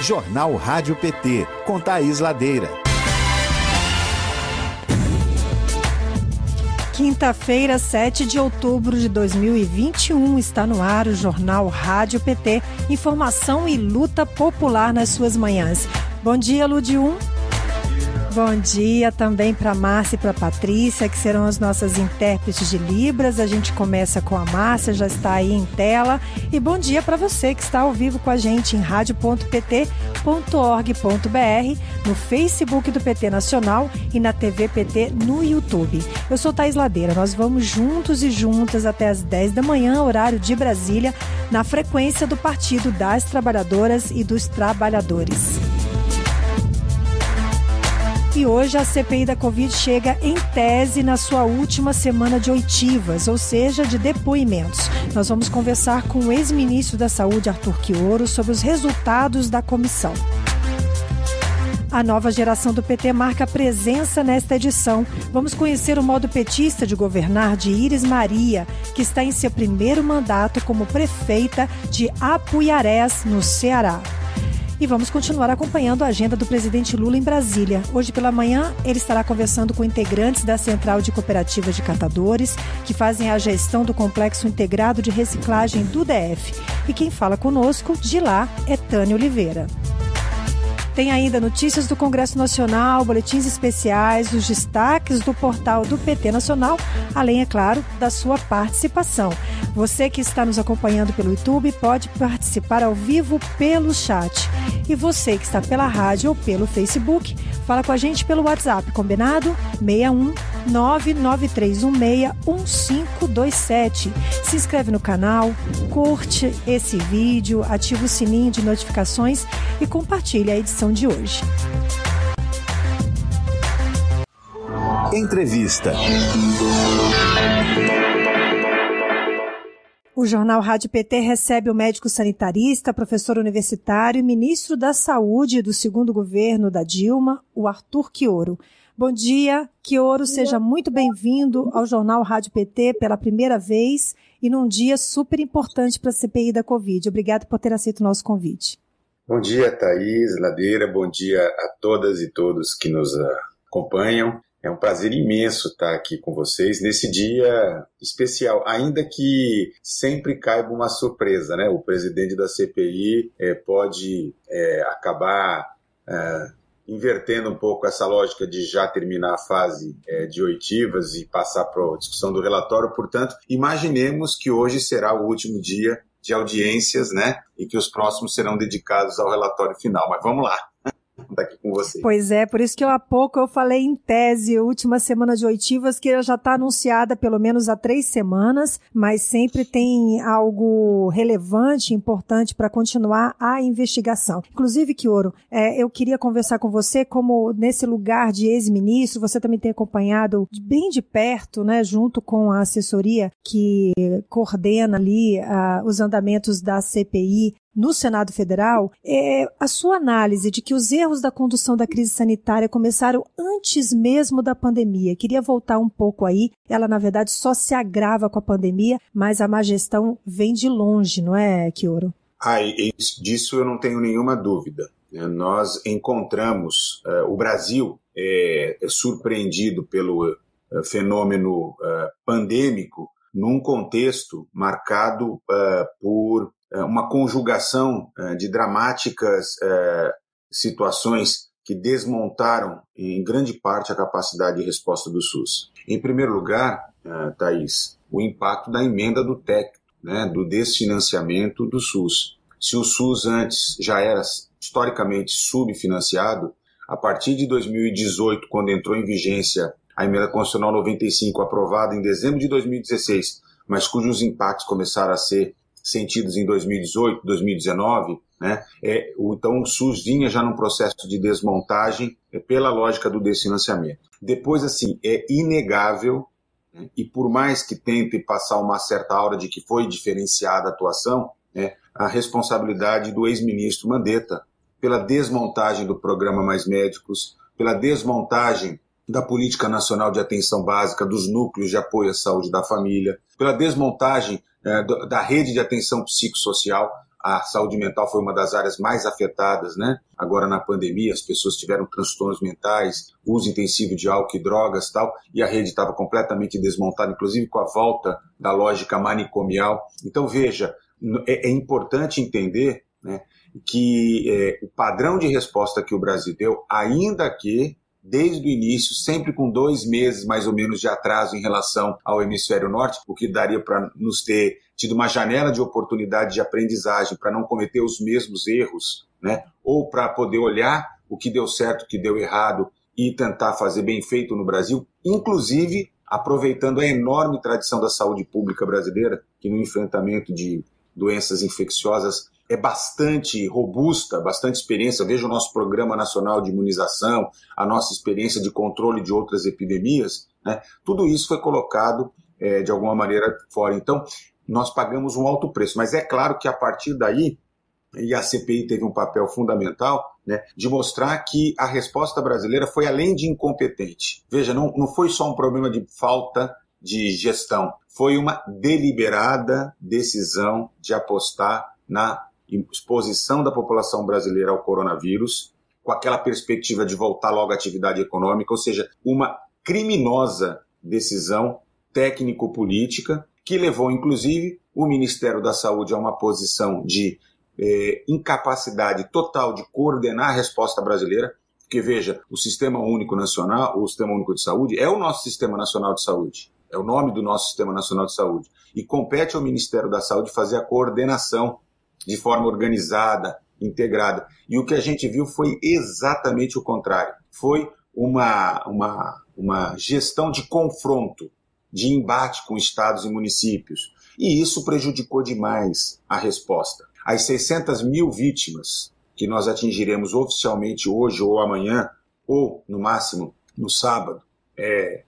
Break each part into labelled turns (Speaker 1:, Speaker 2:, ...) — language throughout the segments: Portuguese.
Speaker 1: Jornal Rádio PT, com Thaís Ladeira.
Speaker 2: Quinta-feira, 7 de outubro de 2021, está no ar o Jornal Rádio PT. Informação e luta popular nas suas manhãs. Bom dia, Ludium. Bom dia também para Márcia e para Patrícia, que serão as nossas intérpretes de Libras. A gente começa com a Márcia, já está aí em tela. E bom dia para você que está ao vivo com a gente em rádio.pt.org.br, no Facebook do PT Nacional e na TV PT no YouTube. Eu sou Thais Ladeira. Nós vamos juntos e juntas até as 10 da manhã, horário de Brasília, na frequência do Partido das Trabalhadoras e dos Trabalhadores. E hoje a CPI da Covid chega em tese na sua última semana de oitivas, ou seja, de depoimentos. Nós vamos conversar com o ex-ministro da Saúde, Arthur Quioro, sobre os resultados da comissão. A nova geração do PT marca presença nesta edição. Vamos conhecer o modo petista de governar de Iris Maria, que está em seu primeiro mandato como prefeita de Apuiarés, no Ceará. E vamos continuar acompanhando a agenda do presidente Lula em Brasília. Hoje pela manhã, ele estará conversando com integrantes da Central de Cooperativas de Catadores, que fazem a gestão do Complexo Integrado de Reciclagem do DF. E quem fala conosco de lá é Tânia Oliveira. Tem ainda notícias do Congresso Nacional, boletins especiais, os destaques do portal do PT Nacional, além, é claro, da sua participação. Você que está nos acompanhando pelo YouTube pode participar ao vivo pelo chat. E você que está pela rádio ou pelo Facebook, fala com a gente pelo WhatsApp, combinado? 61 993161527. Se inscreve no canal, curte esse vídeo, ativa o sininho de notificações e compartilhe a edição de hoje.
Speaker 1: Entrevista.
Speaker 2: O Jornal Rádio PT recebe o médico sanitarista, professor universitário e ministro da Saúde do segundo governo da Dilma, o Arthur Quioro. Bom dia, Quioro, seja muito bem-vindo ao Jornal Rádio PT pela primeira vez e num dia super importante para a CPI da Covid. Obrigado por ter aceito o nosso convite.
Speaker 3: Bom dia, Thaís Ladeira, bom dia a todas e todos que nos acompanham. É um prazer imenso estar aqui com vocês nesse dia especial, ainda que sempre caiba uma surpresa, né? O presidente da CPI é, pode é, acabar é, invertendo um pouco essa lógica de já terminar a fase de oitivas e passar para a discussão do relatório. Portanto, imaginemos que hoje será o último dia de audiências, né? E que os próximos serão dedicados ao relatório final. Mas vamos lá estar aqui com.
Speaker 2: Pois é, por isso que eu, há pouco eu falei em tese, última semana de oitivas, que já está anunciada pelo menos há três semanas, mas sempre tem algo relevante, importante para continuar a investigação. Inclusive, Kioro, é, eu queria conversar com você, como nesse lugar de ex-ministro, você também tem acompanhado bem de perto, né, junto com a assessoria que coordena ali uh, os andamentos da CPI, no Senado Federal, é a sua análise de que os erros da condução da crise sanitária começaram antes mesmo da pandemia. Queria voltar um pouco aí. Ela, na verdade, só se agrava com a pandemia, mas a má gestão vem de longe, não é, Kioro?
Speaker 3: Ah, disso eu não tenho nenhuma dúvida. É, nós encontramos uh, o Brasil é, é surpreendido pelo uh, fenômeno pandêmico num contexto marcado por é, uma conjugação é, de dramáticas é, situações que desmontaram em grande parte a capacidade de resposta do SUS. Em primeiro lugar, Thaís, o impacto da emenda do TEC, né, do desfinanciamento do SUS. Se o SUS antes já era historicamente subfinanciado, a partir de 2018, quando entrou em vigência a emenda constitucional 95, aprovada em dezembro de 2016, mas cujos impactos começaram a ser sentidos em 2018, 2019, né? É, então o SUS vinha já num processo de desmontagem é, pela lógica do desfinanciamento. Depois, assim, é inegável, né? e por mais que tente passar uma certa aura de que foi diferenciada a atuação, né? a responsabilidade do ex-ministro Mandetta pela desmontagem do programa Mais Médicos, pela desmontagem da Política Nacional de Atenção Básica, dos núcleos de apoio à saúde da família, pela desmontagem é, da rede de atenção psicossocial, a saúde mental foi uma das áreas mais afetadas, né? Agora na pandemia, as pessoas tiveram transtornos mentais, uso intensivo de álcool e drogas tal, e a rede estava completamente desmontada, inclusive com a volta da lógica manicomial. Então, veja, é, é importante entender né, que é, o padrão de resposta que o Brasil deu, ainda que desde o início, sempre com dois meses mais ou menos de atraso em relação ao hemisfério norte, o que daria para nos ter tido uma janela de oportunidade de aprendizagem para não cometer os mesmos erros, né? ou para poder olhar o que deu certo, o que deu errado e tentar fazer bem feito no Brasil, inclusive aproveitando a enorme tradição da saúde pública brasileira, que no enfrentamento de doenças infecciosas é bastante robusta, bastante experiência. Veja o nosso Programa Nacional de Imunização, a nossa experiência de controle de outras epidemias. Né? Tudo isso foi colocado é, de alguma maneira fora. Então, nós pagamos um alto preço. Mas é claro que a partir daí, e a CPI teve um papel fundamental, né, de mostrar que a resposta brasileira foi além de incompetente. Veja, não, não foi só um problema de falta de gestão, foi uma deliberada decisão de apostar na exposição da população brasileira ao coronavírus, com aquela perspectiva de voltar logo à atividade econômica, ou seja, uma criminosa decisão técnico-política que levou, inclusive, o Ministério da Saúde a uma posição de eh, incapacidade total de coordenar a resposta brasileira. Porque, veja, o Sistema Único Nacional, o Sistema Único de Saúde, é o nosso Sistema Nacional de Saúde. É o nome do nosso Sistema Nacional de Saúde. E compete ao Ministério da Saúde fazer a coordenação de forma organizada, integrada. E o que a gente viu foi exatamente o contrário. Foi uma, uma, uma gestão de confronto, de embate com estados e municípios. E isso prejudicou demais a resposta. As 600 mil vítimas que nós atingiremos oficialmente hoje ou amanhã, ou no máximo no sábado, é,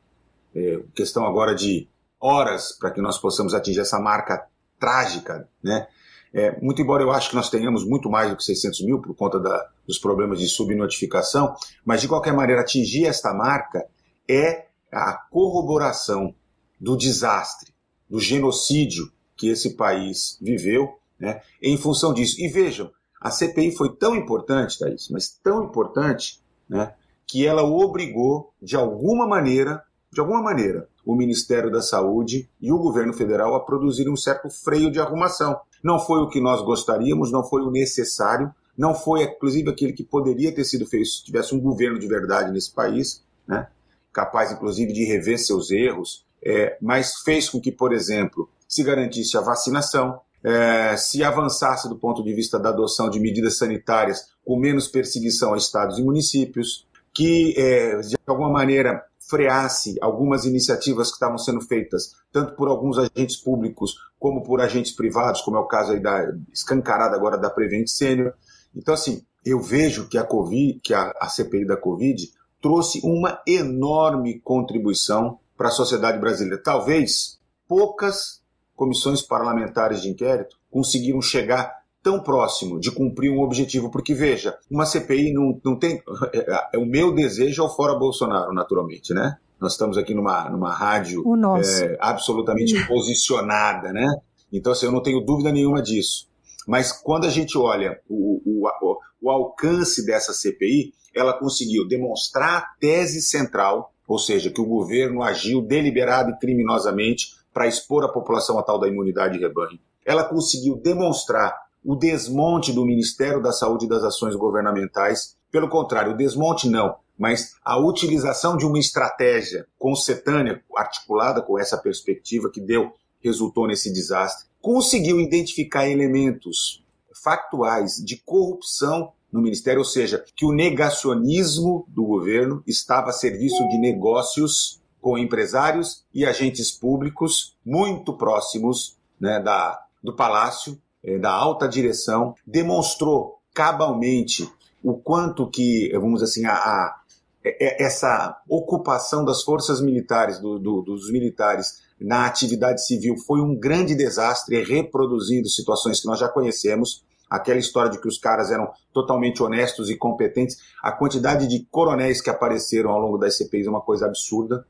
Speaker 3: é questão agora de horas para que nós possamos atingir essa marca trágica, né? É, muito embora eu acho que nós tenhamos muito mais do que 600 mil por conta da, dos problemas de subnotificação, mas de qualquer maneira atingir esta marca é a corroboração do desastre, do genocídio que esse país viveu, né, em função disso. E vejam, a CPI foi tão importante, Thaís, mas tão importante, né, que ela obrigou, de alguma maneira, de alguma maneira, o Ministério da Saúde e o governo federal a produzir um certo freio de arrumação. Não foi o que nós gostaríamos, não foi o necessário, não foi, inclusive, aquele que poderia ter sido feito se tivesse um governo de verdade nesse país, né? capaz, inclusive, de rever seus erros, é, mas fez com que, por exemplo, se garantisse a vacinação, é, se avançasse do ponto de vista da adoção de medidas sanitárias com menos perseguição a estados e municípios, que, é, de alguma maneira, freasse algumas iniciativas que estavam sendo feitas, tanto por alguns agentes públicos como por agentes privados, como é o caso aí da escancarada agora da Prevent Senior. Então, assim, eu vejo que a Covid, que a, a CPI da Covid trouxe uma enorme contribuição para a sociedade brasileira. Talvez poucas comissões parlamentares de inquérito conseguiram chegar tão próximo de cumprir um objetivo, porque veja, uma CPI não, não tem. É, é, o meu desejo é o fora Bolsonaro, naturalmente, né? Nós estamos aqui numa, numa rádio é, absolutamente posicionada, né? Então, assim, eu não tenho dúvida nenhuma disso. Mas quando a gente olha o, o, o alcance dessa CPI, ela conseguiu demonstrar a tese central, ou seja, que o governo agiu deliberado e criminosamente para expor a população a tal da imunidade de rebanho. Ela conseguiu demonstrar o desmonte do Ministério da Saúde e das ações governamentais. Pelo contrário, o desmonte não, mas a utilização de uma estratégia concetânea, articulada com essa perspectiva que deu, resultou nesse desastre, conseguiu identificar elementos factuais de corrupção no Ministério, ou seja, que o negacionismo do governo estava a serviço de negócios com empresários e agentes públicos muito próximos né, da, do Palácio da alta direção, demonstrou cabalmente o quanto que, vamos dizer assim, a, a é, é, essa ocupação das forças militares, do, do, dos militares na atividade civil foi um grande desastre, reproduzindo situações que nós já conhecemos. Aquela história de que os caras eram totalmente honestos e competentes. A quantidade de coronéis que apareceram ao longo das CPIs é uma coisa absurda.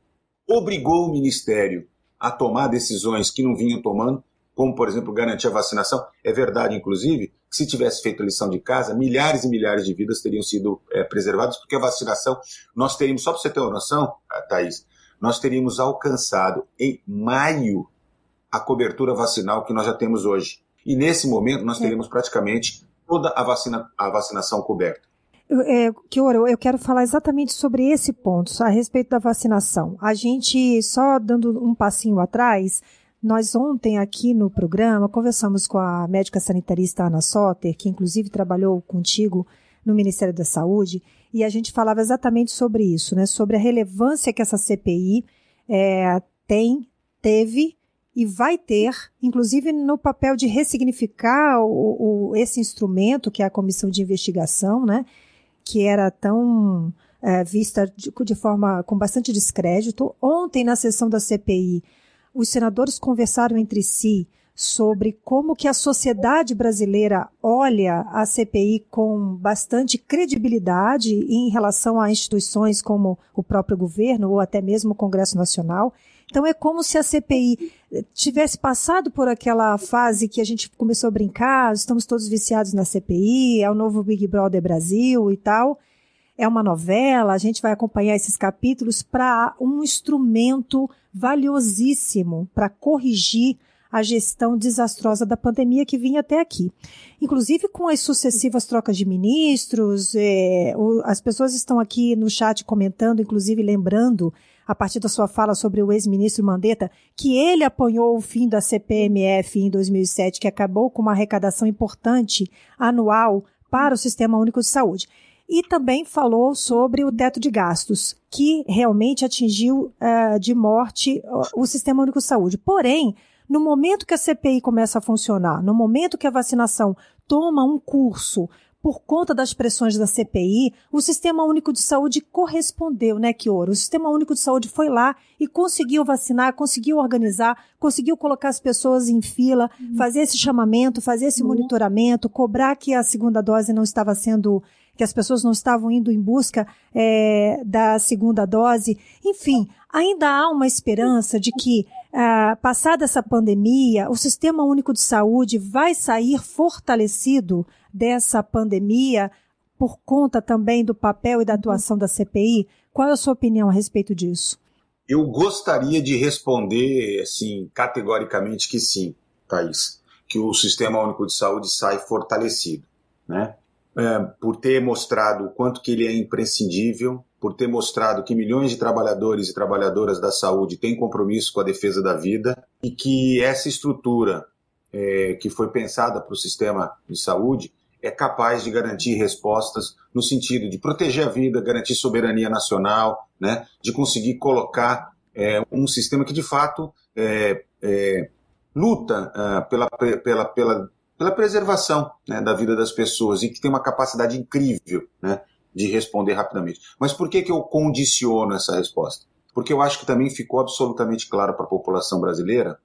Speaker 3: Obrigou o Ministério a tomar decisões que não vinham tomando como, por exemplo, garantir a vacinação. É verdade, inclusive, que se tivesse feito a lição de casa, milhares e milhares de vidas teriam sido é, preservadas, porque a vacinação, nós teríamos, só para você ter uma noção, Thaís, nós teríamos alcançado em maio a cobertura vacinal que nós já temos hoje. E nesse momento nós é. teríamos praticamente toda a, vacina, a vacinação coberta.
Speaker 2: É, Kioro, eu quero falar exatamente sobre esse ponto, a respeito da vacinação. A gente, só dando um passinho atrás, nós ontem aqui no programa conversamos com a médica sanitarista Ana Soter, que inclusive trabalhou contigo no Ministério da Saúde, e a gente falava exatamente sobre isso, né? Sobre a relevância que essa CPI é, tem, teve e vai ter, inclusive no papel de ressignificar o, o, esse instrumento que é a comissão de investigação, né? Que era tão é, vista de, de forma com bastante descrédito. Ontem, na sessão da CPI, os senadores conversaram entre si sobre como que a sociedade brasileira olha a CPI com bastante credibilidade em relação a instituições como o próprio governo ou até mesmo o Congresso Nacional. Então é como se a CPI tivesse passado por aquela fase que a gente começou a brincar, estamos todos viciados na CPI, é o novo Big Brother Brasil e tal é uma novela, a gente vai acompanhar esses capítulos para um instrumento valiosíssimo para corrigir a gestão desastrosa da pandemia que vinha até aqui. Inclusive com as sucessivas trocas de ministros, é, o, as pessoas estão aqui no chat comentando, inclusive lembrando, a partir da sua fala sobre o ex-ministro Mandetta, que ele apoiou o fim da CPMF em 2007, que acabou com uma arrecadação importante anual para o Sistema Único de Saúde e também falou sobre o teto de gastos, que realmente atingiu uh, de morte o, Sistema Único de Saúde. Porém, no momento que a CPI começa a funcionar, no momento que a vacinação toma um curso por conta das pressões da CPI, o Sistema Único de Saúde correspondeu, né, Kioro? O Sistema Único de Saúde foi lá e conseguiu vacinar, conseguiu organizar, conseguiu colocar as pessoas em fila, uhum. fazer esse chamamento, fazer esse uhum. monitoramento, cobrar que a segunda dose não estava sendo que as pessoas não estavam indo em busca é, da segunda dose. Enfim, ainda há uma esperança de que, ah, passada essa pandemia, o Sistema Único de Saúde vai sair fortalecido dessa pandemia por conta também do papel e da atuação da CPI? Qual é a sua opinião a respeito disso?
Speaker 3: Eu gostaria de responder, assim, categoricamente que sim, Thaís, que o Sistema Único de Saúde sai fortalecido, né? É, por ter mostrado o quanto que ele é imprescindível, por ter mostrado que milhões de trabalhadores e trabalhadoras da saúde têm compromisso com a defesa da vida e que essa estrutura é, que foi pensada para o sistema de saúde é capaz de garantir respostas no sentido de proteger a vida, garantir soberania nacional, né, de conseguir colocar é, um sistema que de fato é, é luta uh, pela, pela, pela pela preservação né, da vida das pessoas e que tem uma capacidade incrível né, de responder rapidamente. Mas por que, que eu condiciono essa resposta? Porque eu acho que também ficou absolutamente claro para a população brasileira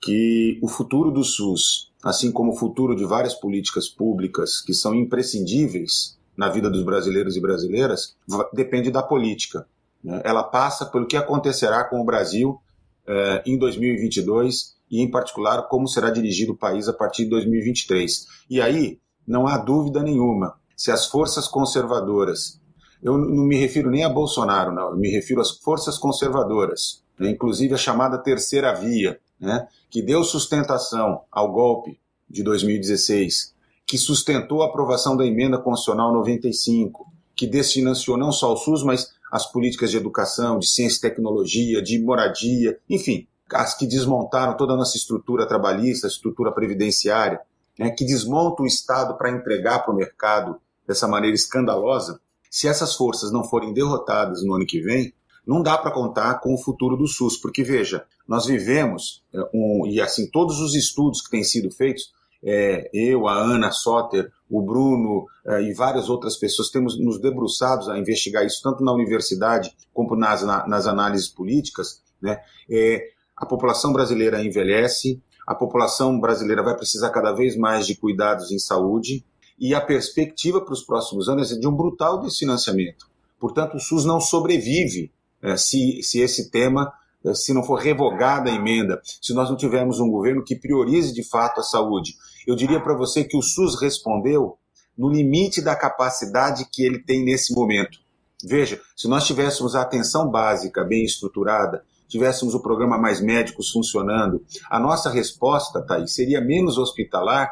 Speaker 3: que o futuro do SUS, assim como o futuro de várias políticas públicas que são imprescindíveis na vida dos brasileiros e brasileiras, depende da política. Né? Ela passa pelo que acontecerá com o Brasil eh, em 2022 e, em particular, como será dirigido o país a partir de 2023. E aí, não há dúvida nenhuma, se as forças conservadoras, eu não me refiro nem a Bolsonaro, não, eu me refiro às forças conservadoras, né, inclusive a chamada terceira via, né, que deu sustentação ao golpe de 2016, que sustentou a aprovação da emenda constitucional 95, que desfinanciou não só o SUS, mas as políticas de educação, de ciência e tecnologia, de moradia, enfim, as que desmontaram toda a nossa estrutura trabalhista, estrutura previdenciária, né, que desmontam o Estado para entregar para o mercado dessa maneira escandalosa, se essas forças não forem derrotadas no ano que vem, não dá para contar com o futuro do SUS, porque veja, nós vivemos, é, um, e assim, todos os estudos que têm sido feitos, é, eu, a Ana Soter, o Bruno é, e várias outras pessoas temos nos debruçados a investigar isso, tanto na universidade como nas, na, nas análises políticas, né, é, a população brasileira envelhece, a população brasileira vai precisar cada vez mais de cuidados em saúde e a perspectiva para os próximos anos é de um brutal desfinanciamento. Portanto, o SUS não sobrevive é, se, se esse tema, se não for revogada a emenda, se nós não tivermos um governo que priorize de fato a saúde Eu diria para você que o SUS respondeu no limite da capacidade que ele tem nesse momento. Veja, se nós tivéssemos a atenção básica bem estruturada, tivéssemos o programa Mais Médicos funcionando, a nossa resposta, Thaís, seria menos hospitalar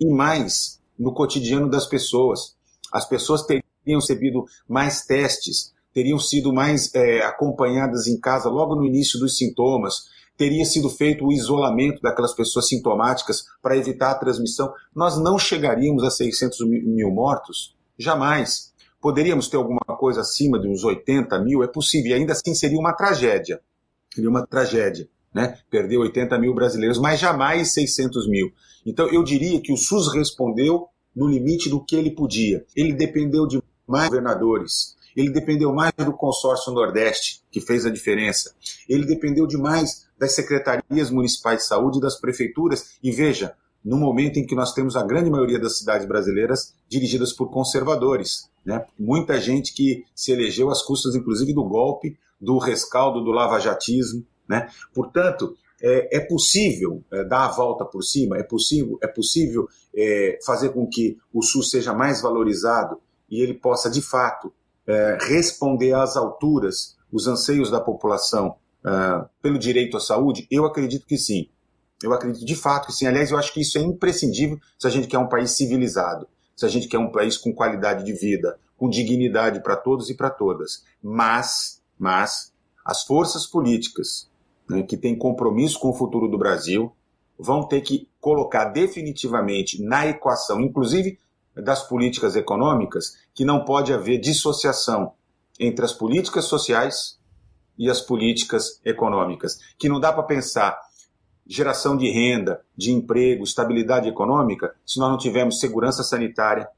Speaker 3: e mais no cotidiano das pessoas. As pessoas teriam recebido mais testes, teriam sido mais é, acompanhadas em casa logo no início dos sintomas, teria sido feito o isolamento daquelas pessoas sintomáticas para evitar a transmissão. Nós não chegaríamos a 600 mil mortos? Jamais. Poderíamos ter alguma coisa acima de uns 80 mil? É possível, e ainda assim seria uma tragédia. Seria uma tragédia, né? Perder 80 mil brasileiros, mas jamais 600 mil. Então eu diria que o SUS respondeu no limite do que ele podia. Ele dependeu de mais governadores, ele dependeu mais do consórcio Nordeste, que fez a diferença. Ele dependeu demais das secretarias municipais de saúde e das prefeituras. E veja, no momento em que nós temos a grande maioria das cidades brasileiras dirigidas por conservadores. Né? Muita gente que se elegeu às custas, inclusive, do golpe, do rescaldo, do lavajatismo. Né? Portanto, é, é possível é, dar a volta por cima, é possível, é possível é, fazer com que o SUS seja mais valorizado e ele possa, de fato, é, responder às alturas os anseios da população uh, pelo direito à saúde? Eu acredito que sim. Eu acredito de fato que sim. Aliás, eu acho que isso é imprescindível se a gente quer um país civilizado, se a gente quer um país com qualidade de vida, com dignidade para todos e para todas. Mas, mas, as forças políticas né, que têm compromisso com o futuro do Brasil vão ter que colocar definitivamente na equação, inclusive das políticas econômicas, que não pode haver dissociação entre as políticas sociais e as políticas econômicas. Que não dá para pensar geração de renda, de emprego, estabilidade econômica, se nós não tivermos segurança sanitária,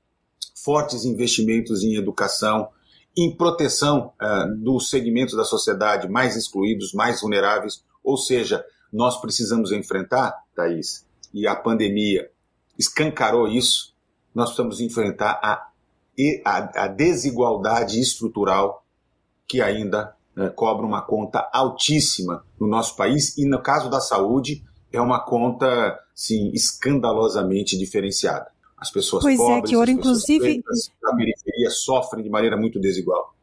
Speaker 3: fortes investimentos em educação, em proteção uh, dos segmentos da sociedade mais excluídos, mais vulneráveis. Ou seja, nós precisamos enfrentar, Thaís, e a pandemia escancarou isso, nós precisamos enfrentar a, a, a desigualdade estrutural que ainda né, cobra uma conta altíssima no nosso país e, no caso da saúde, é uma conta sim, escandalosamente diferenciada. As pessoas
Speaker 2: pois
Speaker 3: é, pobres,
Speaker 2: é, que hora, inclusive,
Speaker 3: da periferia sofrem de maneira muito desigual.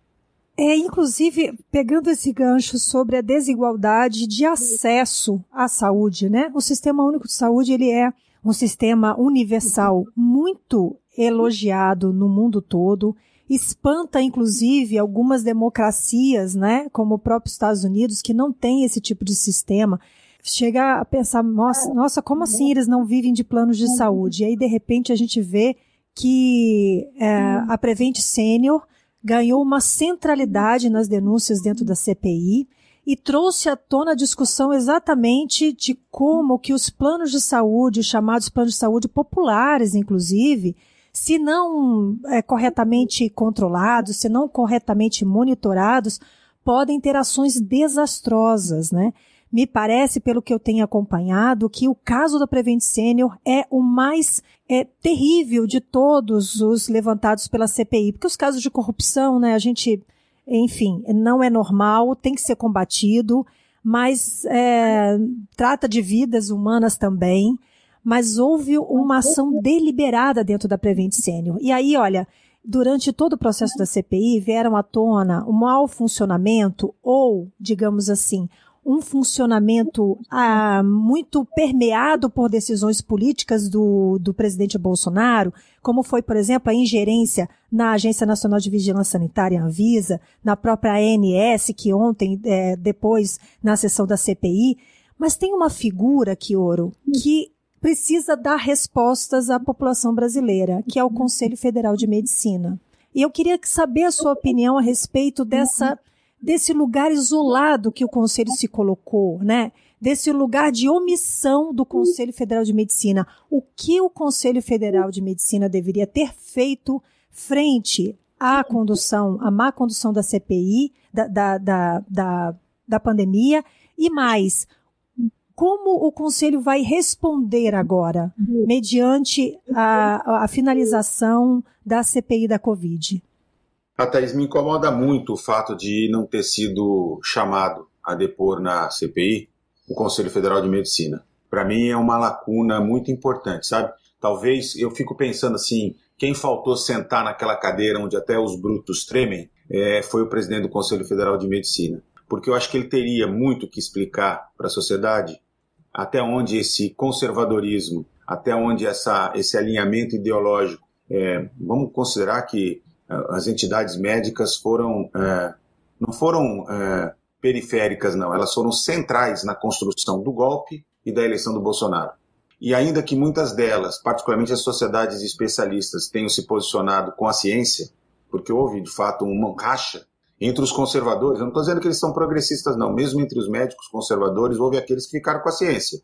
Speaker 2: É, inclusive, pegando esse gancho sobre a desigualdade de acesso à saúde, né? O Sistema Único de Saúde, ele é um sistema universal muito elogiado no mundo todo, espanta inclusive algumas democracias, né, como o próprio Estados Unidos, que não tem esse tipo de sistema. Chega a pensar, nossa, nossa, como assim eles não vivem de planos de saúde? E aí, de repente, a gente vê que é, a Prevent Senior ganhou uma centralidade nas denúncias dentro da CPI e trouxe à tona a discussão exatamente de como que os planos de saúde, os chamados planos de saúde populares, inclusive, se não é, corretamente controlados, se não corretamente monitorados, podem ter ações desastrosas, né? Me parece, pelo que eu tenho acompanhado, que o caso da Prevent Senior é o mais é, terrível de todos os levantados pela CPI, porque os casos de corrupção, né, a gente enfim, não é normal, tem que ser combatido, mas é, trata de vidas humanas também. Mas houve uma ação deliberada dentro da Prevent Senior. E aí, olha, durante todo o processo da CPI vieram à tona o mau funcionamento ou, digamos assim, um funcionamento ah, muito permeado por decisões políticas do, do presidente Bolsonaro, como foi, por exemplo, a ingerência na Agência Nacional de Vigilância Sanitária, Anvisa, na própria ANS, que ontem, é, depois, na sessão da CPI. Mas tem uma figura, Kioro, que precisa dar respostas à população brasileira, que é o Conselho Federal de Medicina. E eu queria saber a sua opinião a respeito dessa desse lugar isolado que o Conselho se colocou, né? Desse lugar de omissão do Conselho Federal de Medicina. O que o Conselho Federal de Medicina deveria ter feito frente à condução, à má condução da CPI, da, da, da, da, da pandemia, e mais, como o Conselho vai responder agora, mediante a, a finalização da CPI da Covid?
Speaker 3: A Thaís, me incomoda muito o fato de não ter sido chamado a depor na CPI o Conselho Federal de Medicina. para mim é uma lacuna muito importante, sabe? Talvez eu fico pensando assim, quem faltou sentar naquela cadeira onde até os brutos tremem é, foi o presidente do Conselho Federal de Medicina, porque eu acho que ele teria muito que explicar para a sociedade até onde esse conservadorismo, até onde essa, esse alinhamento ideológico, é, vamos considerar que as entidades médicas foram uh, não foram uh, periféricas, não, elas foram centrais na construção do golpe e da eleição do Bolsonaro. E ainda que muitas delas, particularmente as sociedades especialistas, tenham se posicionado com a ciência, porque houve de fato uma racha entre os conservadores, eu não estou dizendo que eles são progressistas, não, mesmo entre os médicos conservadores, houve aqueles que ficaram com a ciência.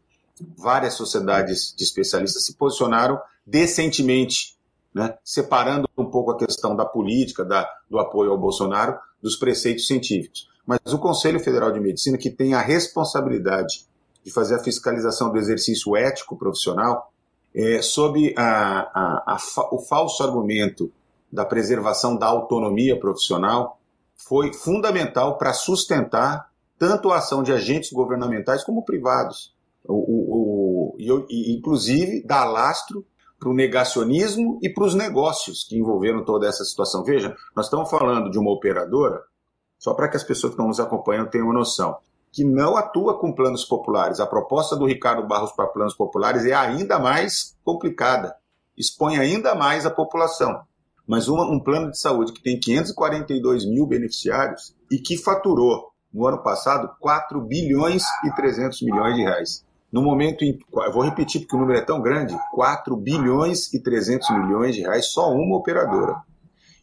Speaker 3: Várias sociedades de especialistas se posicionaram decentemente, né, separando um pouco a questão da política, da, do apoio ao Bolsonaro, dos preceitos científicos. Mas o Conselho Federal de Medicina, que tem a responsabilidade de fazer a fiscalização do exercício ético profissional, é, sob a, a, a, o falso argumento da preservação da autonomia profissional, foi fundamental para sustentar tanto a ação de agentes governamentais como privados. O, o, o, e, inclusive, dar lastro para o negacionismo e para os negócios que envolveram toda essa situação. Veja, nós estamos falando de uma operadora, só para que as pessoas que estão nos acompanhando tenham uma noção que não atua com planos populares. A proposta do Ricardo Barros para planos populares é ainda mais complicada, expõe ainda mais a população. Mas uma, um plano de saúde que tem 542 mil beneficiários e que faturou no ano passado 4 bilhões e 300 milhões de reais. No momento em. Vou repetir porque o número é tão grande: 4 bilhões e 300 milhões de reais, só uma operadora.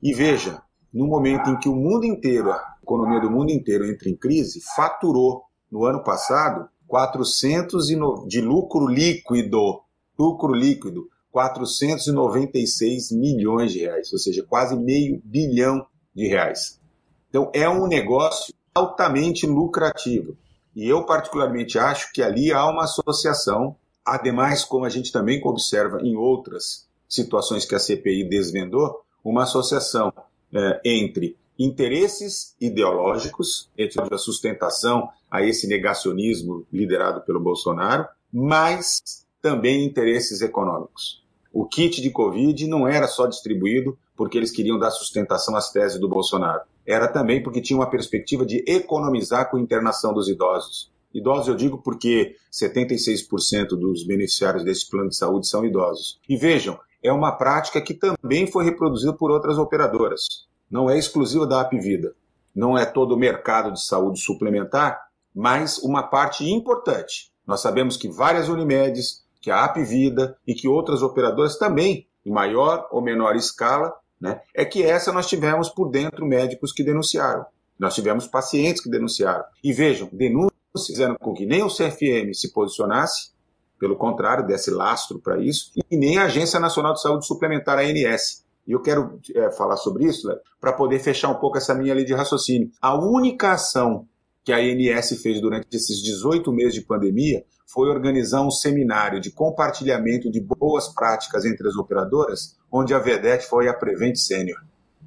Speaker 3: E veja, no momento em que o mundo inteiro, a economia do mundo inteiro entra em crise, faturou no ano passado 400 de lucro líquido, lucro líquido, 496 milhões de reais, ou seja, quase meio bilhão de reais. Então é um negócio altamente lucrativo. E eu particularmente acho que ali há uma associação, ademais como a gente também observa em outras situações que a CPI desvendou, uma associação é, entre interesses ideológicos, entre a sustentação a esse negacionismo liderado pelo Bolsonaro, mas também interesses econômicos. O kit de Covid não era só distribuído porque eles queriam dar sustentação às teses do Bolsonaro. Era também porque tinha uma perspectiva de economizar com a internação dos idosos. Idosos eu digo porque 76% dos beneficiários desse plano de saúde são idosos. E vejam, é uma prática que também foi reproduzida por outras operadoras. Não é exclusiva da Apvida. Não é todo o mercado de saúde suplementar, mas uma parte importante. Nós sabemos que várias Unimedes, que a Apvida e que outras operadoras também, em maior ou menor escala, né, é que essa nós tivemos por dentro médicos que denunciaram. Nós tivemos pacientes que denunciaram. E vejam, denúncias fizeram com que nem o CFM se posicionasse, pelo contrário, desse lastro para isso, e nem a Agência Nacional de Saúde Suplementar, a ANS. E eu quero é, falar sobre isso né, para poder fechar um pouco essa minha linha de raciocínio. A única ação que a ANS fez durante esses 18 meses de pandemia foi organizar um seminário de compartilhamento de boas práticas entre as operadoras, onde a Vedete foi a Prevent Sênior.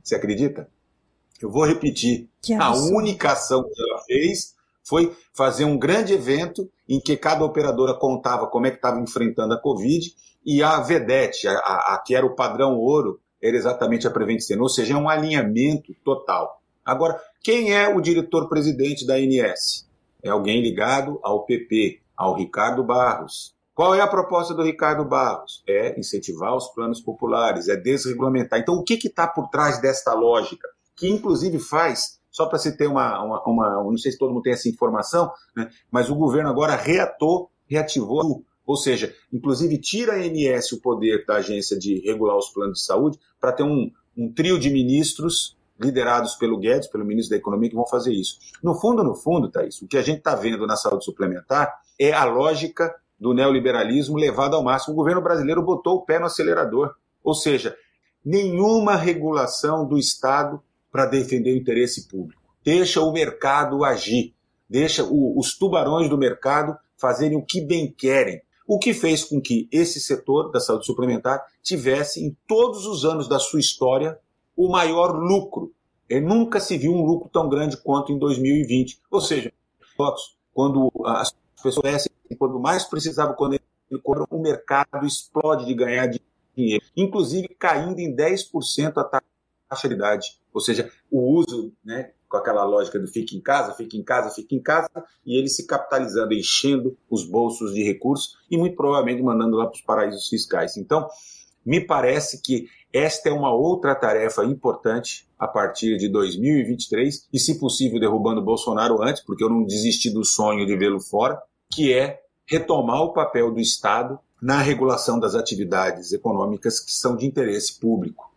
Speaker 3: Você acredita? Eu vou repetir. a única ação que ela fez foi fazer um grande evento em que cada operadora contava como é que estava enfrentando a Covid e a Vedete, a, a, a, que era o padrão ouro, era exatamente a Prevent Sênior, ou seja, é um alinhamento total. Agora, quem é o diretor-presidente da ANS? É alguém ligado ao PP, ao Ricardo Barros. Qual é a proposta do Ricardo Barros? É incentivar os planos populares, é desregulamentar. Então, o que está por trás desta lógica? Que, inclusive, faz, só para se ter uma, uma, uma, Não sei se todo mundo tem essa informação, né? mas o governo agora reatou, reativou, ou seja, inclusive tira a ANS o poder da agência de regular os planos de saúde para ter um, um trio de ministros liderados pelo Guedes, pelo ministro da Economia, que vão fazer isso. No fundo, no fundo, Thaís, o que a gente está vendo na saúde suplementar é a lógica do neoliberalismo levado ao máximo. O governo brasileiro botou o pé no acelerador. Ou seja, nenhuma regulação do Estado para defender o interesse público. Deixa o mercado agir. Deixa o, os tubarões do mercado fazerem o que bem querem. O que fez com que esse setor da saúde suplementar tivesse, em todos os anos da sua história, o maior lucro. E nunca se viu um lucro tão grande quanto em 2020. Ou seja, quando as pessoas quando mais precisava, quando ele cobra, o mercado explode de ganhar dinheiro, inclusive caindo em 10% a taxa de idade. Ou seja, o uso, né, com aquela lógica do fique em casa, fique em casa, fique em casa, e ele se capitalizando, enchendo os bolsos de recursos e muito provavelmente mandando lá para os paraísos fiscais. Então, me parece que esta é uma outra tarefa importante a partir de 2023 e, se possível, derrubando Bolsonaro antes, porque eu não desisti do sonho de vê-lo fora, que é retomar o papel do Estado na regulação das atividades econômicas que são de interesse público.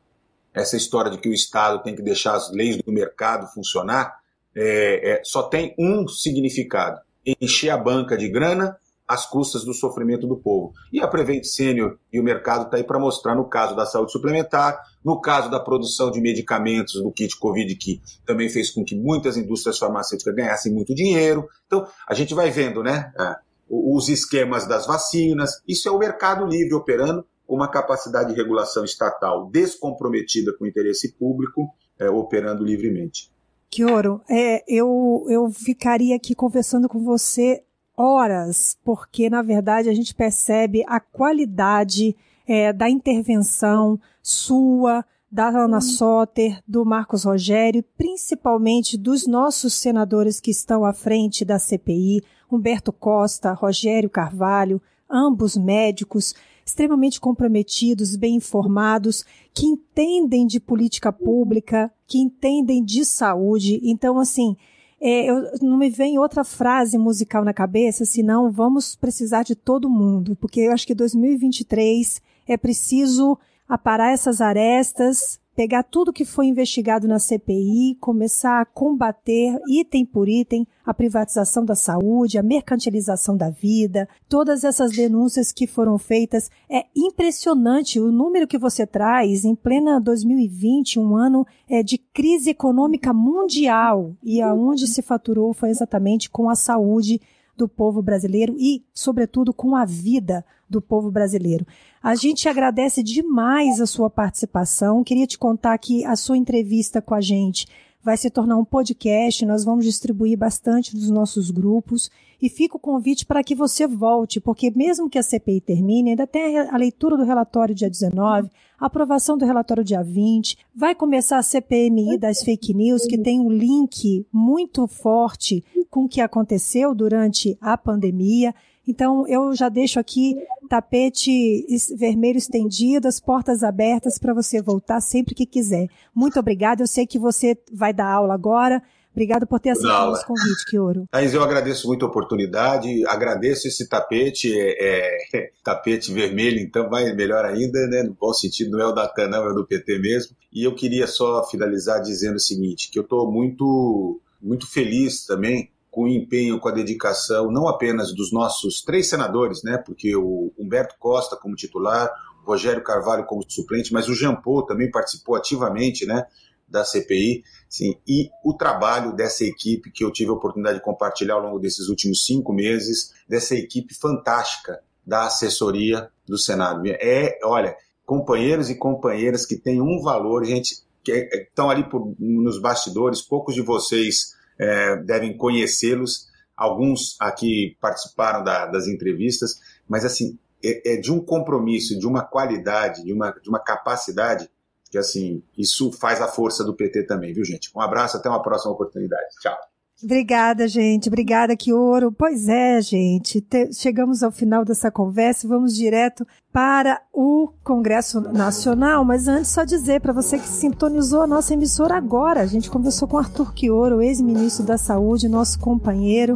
Speaker 3: Essa história de que o Estado tem que deixar as leis do mercado funcionar é, é, só tem um significado: encher a banca de grana às custas do sofrimento do povo. E a Prevent Senior e o mercado está aí para mostrar, no caso da saúde suplementar, no caso da produção de medicamentos do kit Covid, que também fez com que muitas indústrias farmacêuticas ganhassem muito dinheiro. Então, a gente vai vendo, né? É, os esquemas das vacinas. Isso é o mercado livre operando com uma capacidade de regulação estatal descomprometida com o interesse público, é, operando livremente.
Speaker 2: Kioro, é, eu, eu ficaria aqui conversando com você horas, porque na verdade a gente percebe a qualidade é, da intervenção sua, da Ana Soter, do Marcos Rogério, principalmente dos nossos senadores que estão à frente da CPI, Humberto Costa, Rogério Carvalho, ambos médicos, extremamente comprometidos, bem informados, que entendem de política pública, que entendem de saúde. Então, assim, é, eu, não me vem outra frase musical na cabeça, senão vamos precisar de todo mundo, porque eu acho que 2023 é preciso aparar essas arestas, pegar tudo que foi investigado na CPI, começar a combater item por item a privatização da saúde, a mercantilização da vida, todas essas denúncias que foram feitas. É impressionante o número que você traz em plena 2020, um ano é, de crise econômica mundial, e aonde se faturou foi exatamente com a saúde do povo brasileiro e, sobretudo, com a vida do povo brasileiro. A gente agradece demais a sua participação. Queria te contar que a sua entrevista com a gente vai se tornar um podcast, nós vamos distribuir bastante nos nossos grupos e fica o convite para que você volte, porque mesmo que a CPI termine, ainda tem a leitura do relatório dia 19, a aprovação do relatório dia 20, vai começar a CPMI das fake news, que tem um link muito forte com o que aconteceu durante a pandemia. Então, eu já deixo aqui tapete vermelho estendido, as portas abertas para você voltar sempre que quiser. Muito obrigada. Eu sei que você vai dar aula agora. Obrigado por ter aceitado esse convite, Kioro.
Speaker 3: Thaís, eu agradeço muito a oportunidade, agradeço esse tapete, é, é, tapete vermelho, então vai melhor ainda, né? No bom sentido, não é o da TAN, não, é o do PT mesmo. E eu queria só finalizar dizendo o seguinte, que eu estou muito, muito feliz também com o empenho, com a dedicação, não apenas dos nossos três senadores, né? Porque o Humberto Costa como titular, o Rogério Carvalho como suplente, mas o Jean Paul também participou ativamente, né? Da CPI, sim, e o trabalho dessa equipe que eu tive a oportunidade de compartilhar ao longo desses últimos cinco meses, dessa equipe fantástica da assessoria do Senado. É, olha, companheiros e companheiras que têm um valor, gente, que é, estão ali por, nos bastidores, poucos de vocês é, devem conhecê-los. Alguns aqui participaram da, das entrevistas, mas assim é, é, de um compromisso, de uma qualidade, de uma, de uma capacidade que assim isso faz a força do PT também, viu gente? Um abraço, até uma próxima oportunidade. Tchau.
Speaker 2: Obrigada, gente. Obrigada, Kioro. Pois é, gente. Te, chegamos ao final dessa conversa. Vamos direto para o Congresso Nacional. Mas antes, só dizer para você que sintonizou a nossa emissora agora. A gente conversou com Arthur Kioro, ex-ministro da Saúde, nosso companheiro,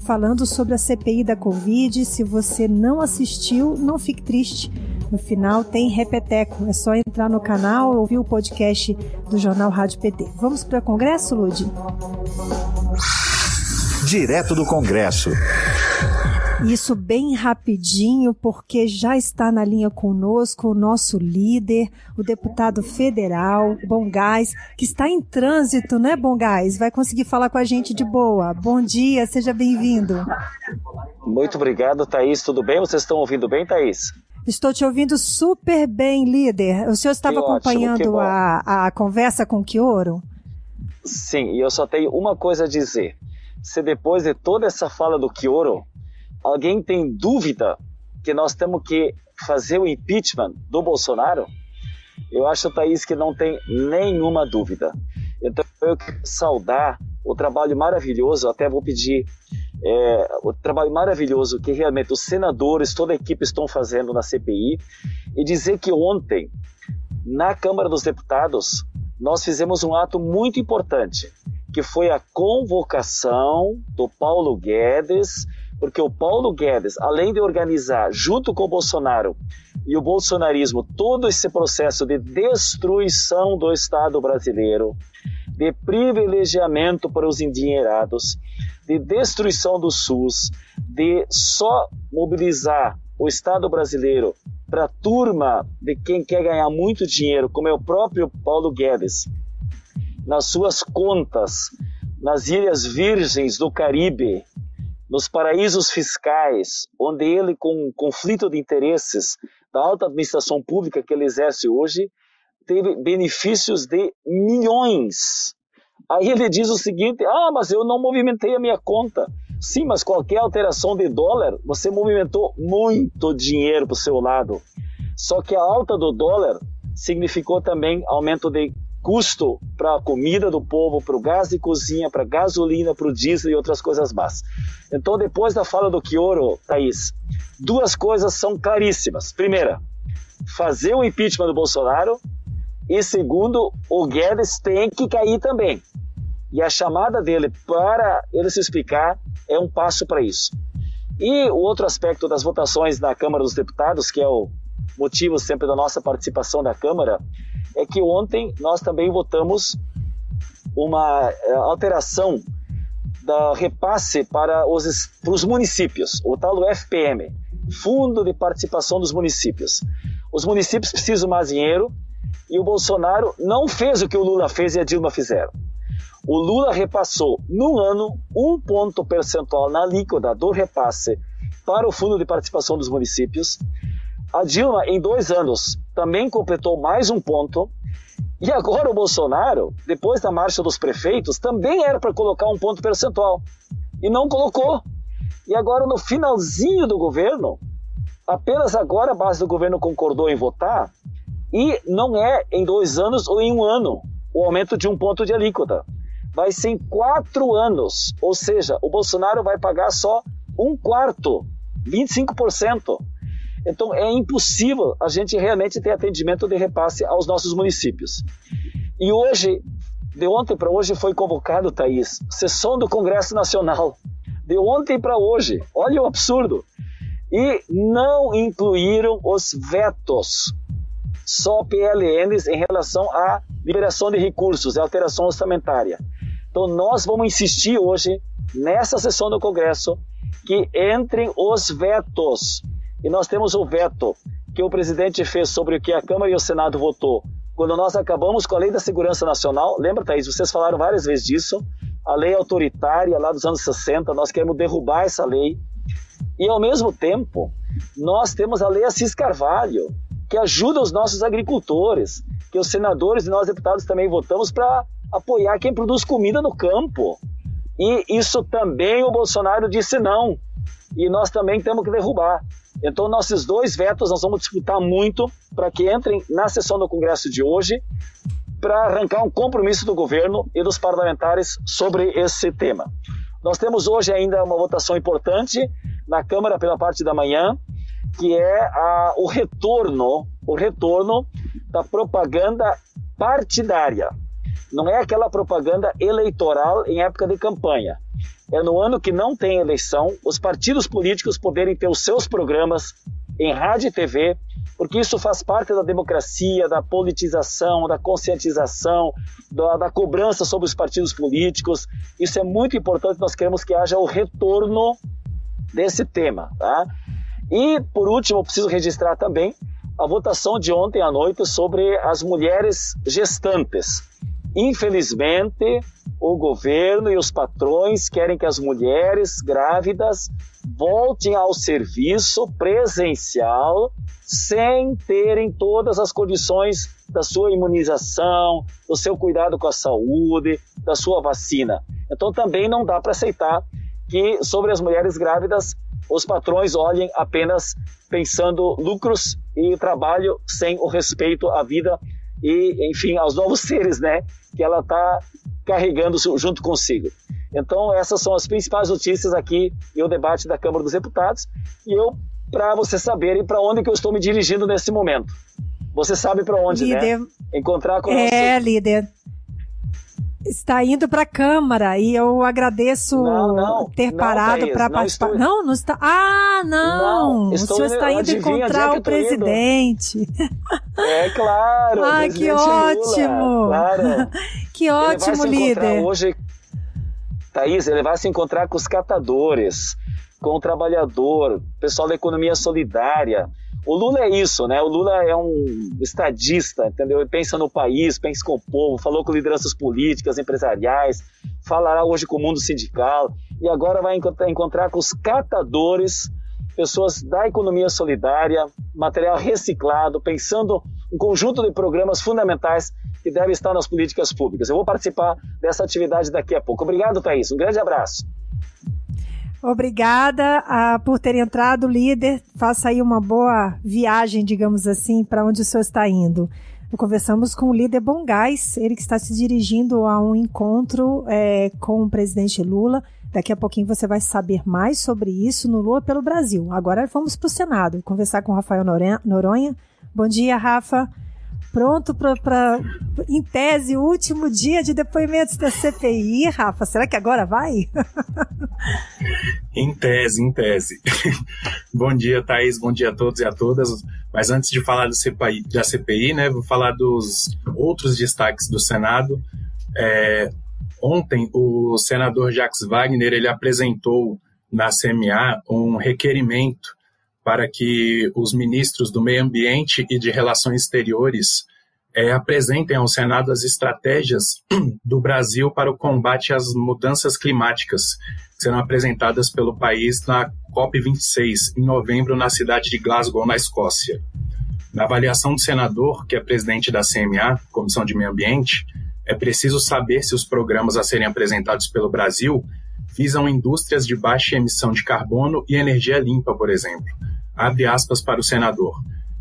Speaker 2: falando sobre a CPI da Covid. Se você não assistiu, não fique triste. No final tem repeteco. É só entrar no canal, ouvir o podcast do Jornal Rádio PT. Vamos para o Congresso, Ludi?
Speaker 1: Direto do Congresso.
Speaker 2: Isso bem rapidinho, porque já está na linha conosco o nosso líder, o deputado federal, Bongás, que está em trânsito, né, Bongás? Vai conseguir falar com a gente de boa. Bom dia, seja bem-vindo.
Speaker 4: Muito obrigado, Thaís. Tudo bem? Vocês estão ouvindo bem, Thaís?
Speaker 2: Estou te ouvindo super bem, líder. O senhor estava que acompanhando ótimo, a, a conversa com o Kioro?
Speaker 4: Sim, e eu só tenho uma coisa a dizer. Se depois de toda essa fala do Kioro, alguém tem dúvida que nós temos que fazer o impeachment do Bolsonaro, eu acho, Thaís, que não tem nenhuma dúvida. Então, eu quero saudar o trabalho maravilhoso, até vou pedir é, o trabalho maravilhoso que realmente os senadores, toda a equipe estão fazendo na CPI, e dizer que ontem, na Câmara dos Deputados, nós fizemos um ato muito importante, que foi a convocação do Paulo Guedes, porque o Paulo Guedes, além de organizar junto com o Bolsonaro e o bolsonarismo todo esse processo de destruição do Estado brasileiro, de privilegiamento para os endinheirados, de destruição do SUS, de só mobilizar o Estado brasileiro para a turma de quem quer ganhar muito dinheiro, como é o próprio Paulo Guedes, nas suas contas nas Ilhas Virgens do Caribe, nos paraísos fiscais, onde ele, com um conflito de interesses da alta administração pública que ele exerce hoje, teve benefícios de milhões. Aí ele diz o seguinte: ah, mas eu não movimentei a minha conta. Sim, mas qualquer alteração de dólar, você movimentou muito dinheiro para o seu lado. Só que a alta do dólar significou também aumento de custo para a comida do povo, para o gás de cozinha, para gasolina, para o diesel e outras coisas mais. Então, depois da fala do Quioro, Thaís, duas coisas são claríssimas. Primeira, fazer o impeachment do Bolsonaro e segundo, o Guedes tem que cair também. E a chamada dele para ele se explicar é um passo para isso. E o outro aspecto das votações na Câmara dos Deputados, que é o motivo sempre da nossa participação na Câmara, é que ontem nós também votamos uma eh, alteração da repasse para os, para os municípios, o tal do FPM, Fundo de Participação dos Municípios. Os municípios precisam mais dinheiro e o Bolsonaro não fez o que o Lula fez e a Dilma fizeram. O Lula repassou no ano um ponto percentual na alíquota do repasse para o Fundo de Participação dos Municípios. A Dilma, em dois anos, também completou mais um ponto. E agora o Bolsonaro, depois da marcha dos prefeitos, também era para colocar um ponto percentual. E não colocou. E agora, no finalzinho do governo, apenas agora a base do governo concordou em votar, e não é em dois anos ou em um ano o aumento de um ponto de alíquota. Vai ser em quatro anos. Ou seja, o Bolsonaro vai pagar só um quarto, 25%. Então é impossível a gente realmente ter atendimento de repasse aos nossos municípios. E hoje, de ontem para hoje, foi convocado, Thaís, sessão do Congresso Nacional. De ontem para hoje. Olha o absurdo. E não incluíram os vetos só PLNs em relação à liberação de recursos, e alteração orçamentária. Então nós vamos insistir hoje, nessa sessão do Congresso, que entrem os vetos. E nós temos o veto que o presidente fez sobre o que a Câmara e o Senado votou quando nós acabamos com a Lei da Segurança Nacional. Lembra, Thaís, vocês falaram várias vezes disso. A lei autoritária lá dos anos 60, nós queremos derrubar essa lei. E ao mesmo tempo, nós temos a Lei Assis Carvalho, que ajuda os nossos agricultores, que os senadores e nós deputados também votamos para apoiar quem produz comida no campo. E isso também o Bolsonaro disse não. E nós também temos que derrubar. Então, nossos dois vetos nós vamos disputar muito para que entrem na sessão do Congresso de hoje para arrancar um compromisso do governo e dos parlamentares sobre esse tema. Nós temos hoje ainda uma votação importante na Câmara pela parte da manhã, que é a, o retorno, o retorno da propaganda partidária. Não é aquela propaganda eleitoral em época de campanha. É no ano que não tem eleição, os partidos políticos poderem ter os seus programas em rádio e TV, porque isso faz parte da democracia, da politização, da conscientização, da, da, cobrança sobre os partidos políticos. Isso é muito importante, nós queremos que haja o retorno desse tema. Tá? E, por último, preciso registrar também a votação de ontem à noite sobre as mulheres gestantes. Infelizmente, o governo e os patrões querem que as mulheres grávidas voltem ao serviço presencial sem terem todas as condições da sua imunização, do seu cuidado com a saúde, da sua vacina. Então também não dá para aceitar que sobre as mulheres grávidas os patrões olhem apenas pensando lucros e trabalho sem o respeito à vida e, enfim, aos novos seres, né, que ela está carregando junto consigo. Então, essas são as principais notícias aqui e o debate da Câmara dos Deputados. E eu, para vocês saberem para onde que eu estou me dirigindo nesse momento. Você sabe para onde, né? líder, né? Encontrar com
Speaker 2: É, nosso... líder está indo para a Câmara e eu agradeço
Speaker 4: não, não,
Speaker 2: ter
Speaker 4: não,
Speaker 2: parado para participar. Estou... Não, não está. Ah, não! o senhor está indo encontrar o presidente.
Speaker 4: É claro.
Speaker 2: ah, que ótimo! Claro. que ótimo, líder.
Speaker 4: Hoje, Thaís, ele vai se encontrar com os catadores, com o trabalhador, pessoal da economia solidária. O Lula é isso, né? O Lula é um estadista, entendeu? Ele pensa no país, pensa com o povo, falou com lideranças políticas, empresariais, falará hoje com o mundo sindical e agora vai encontrar com os catadores, pessoas da economia solidária, material reciclado, pensando um conjunto de programas fundamentais que devem estar nas políticas públicas. Eu vou participar dessa atividade daqui a pouco. Obrigado, Thaís. Um grande abraço.
Speaker 2: Obrigada uh, por ter entrado, líder. Faça aí uma boa viagem, digamos assim, para onde o senhor está indo. Conversamos com o líder Bongás, ele que está se dirigindo a um encontro é, com o presidente Lula. Daqui a pouquinho você vai saber mais sobre isso no Lula pelo Brasil. Agora vamos para o Senado, conversar com o Rafael Noronha. Bom dia, Rafa pronto para, em tese, o último dia de depoimentos da CPI, Rafa? Será que agora vai?
Speaker 5: em tese, em tese. Bom dia, Thaís, bom dia a todos e a todas. Mas antes de falar do CPI, da CPI, né, vou falar dos outros destaques do Senado. É, ontem, o senador Jacques Wagner ele apresentou na CMA um requerimento para que os ministros do Meio Ambiente e de Relações Exteriores é, apresentem ao Senado as estratégias do Brasil para o combate às mudanças climáticas, que serão apresentadas pelo país na COP26, em novembro, na cidade de Glasgow, na Escócia. Na avaliação do senador, que é presidente da CMA, Comissão de Meio Ambiente, é preciso saber se os programas a serem apresentados pelo Brasil visam indústrias de baixa emissão de carbono e energia limpa, por exemplo abre aspas para o senador.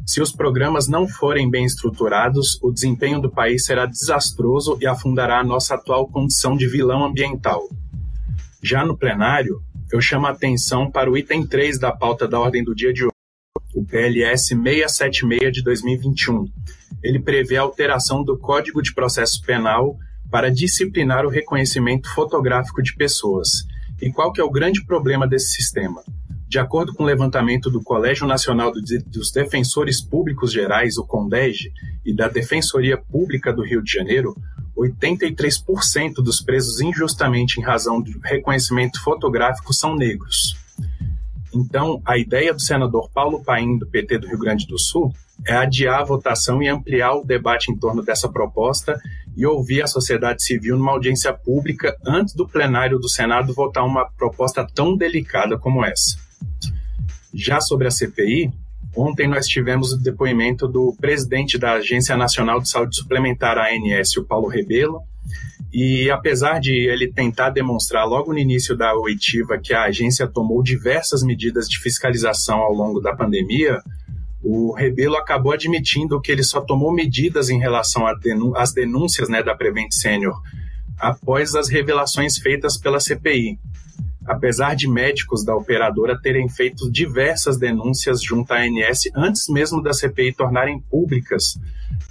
Speaker 5: Se os programas não forem bem estruturados, o desempenho do país será desastroso e afundará a nossa atual condição de vilão ambiental. Já no plenário, eu chamo a atenção para o item 3 da pauta da ordem do dia de hoje, o PLS 676 de 2021. Ele prevê a alteração do Código de Processo Penal para disciplinar o reconhecimento fotográfico de pessoas. E qual que é o grande problema desse sistema? De acordo com o levantamento do Colégio Nacional dos Defensores Públicos Gerais, o CONDEG, e da Defensoria Pública do Rio de Janeiro, 83% dos presos injustamente em razão do reconhecimento fotográfico são negros. Então, a ideia do senador Paulo Paim, do PT do Rio Grande do Sul, é adiar a votação e ampliar o debate em torno dessa proposta e ouvir a sociedade civil numa audiência pública antes do plenário do Senado votar uma proposta tão delicada como essa. Já sobre a CPI, ontem nós tivemos o depoimento do presidente da Agência Nacional de Saúde Suplementar, ANS, o Paulo Rebelo, e apesar de ele tentar demonstrar logo no início da oitiva que a agência tomou diversas medidas de fiscalização ao longo da pandemia, o Rebelo acabou admitindo que ele só tomou medidas em relação às denúncias né, da Prevent Senior após as revelações feitas pela CPI apesar de médicos da operadora terem feito diversas denúncias junto à ANS antes mesmo da CPI tornarem públicas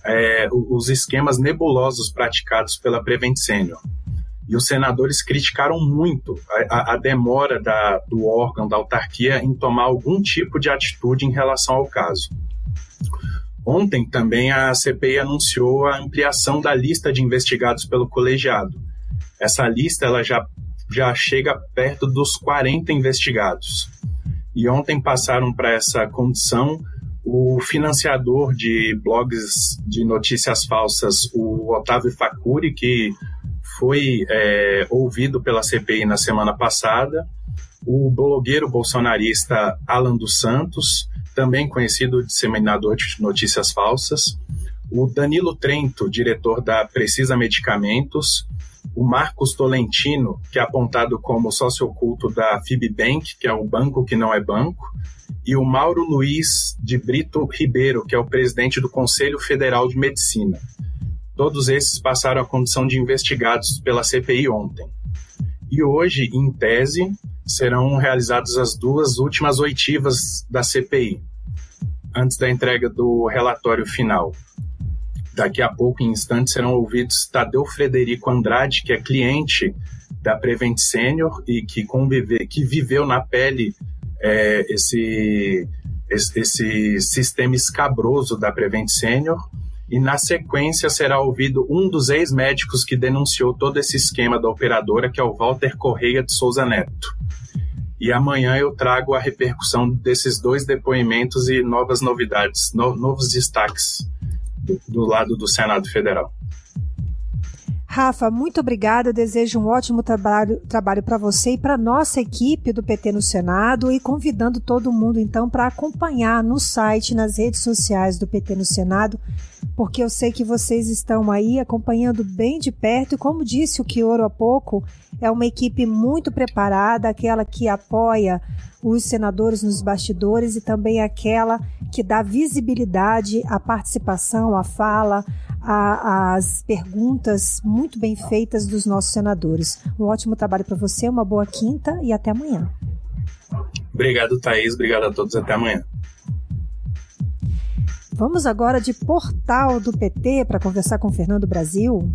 Speaker 5: é, os esquemas nebulosos praticados pela Prevent Senior. E os senadores criticaram muito a, a demora da, do órgão, da autarquia, em tomar algum tipo de atitude em relação ao caso. Ontem também a CPI anunciou a ampliação da lista de investigados pelo colegiado. Essa lista ela já já chega perto dos 40 investigados. E ontem passaram para essa condição o financiador de blogs de notícias falsas, o Otávio Facuri, que foi é, ouvido pela CPI na semana passada, o blogueiro bolsonarista Alan dos Santos, também conhecido disseminador de notícias falsas, o Danilo Trento, diretor da Precisa Medicamentos, o Marcos Tolentino, que é apontado como sócio oculto da Fibbank, que é o banco que não é banco, e o Mauro Luiz de Brito Ribeiro, que é o presidente do Conselho Federal de Medicina. Todos esses passaram a condição de investigados pela CPI ontem. E hoje, em tese, serão realizadas as duas últimas oitivas da CPI, antes da entrega do relatório final. Daqui a pouco, em instantes, serão ouvidos Tadeu Frederico Andrade, que é cliente da Prevent Senior e que, convive, que viveu na pele é, esse, esse, esse, sistema escabroso da Prevent Senior. E na sequência será ouvido um dos ex-médicos que denunciou todo esse esquema da operadora, que é o Walter Correia de Souza Neto. E amanhã eu trago a repercussão desses dois depoimentos e novas novidades, no, novos destaques do, do lado do Senado Federal.
Speaker 2: Rafa, muito obrigada. Desejo um ótimo trabalho, trabalho para você e para nossa equipe do PT no Senado e convidando todo mundo então para acompanhar no site, nas redes sociais do PT no Senado, porque eu sei que vocês estão aí acompanhando bem de perto e como disse o Quioro há pouco, é uma equipe muito preparada, aquela que apoia os senadores nos bastidores e também aquela que dá visibilidade à participação, à fala, às perguntas muito bem feitas dos nossos senadores. Um ótimo trabalho para você, uma boa quinta e até amanhã.
Speaker 5: Obrigado, Thaís. Obrigado a todos. Até amanhã.
Speaker 2: Vamos agora de portal do PT para conversar com Fernando Brasil.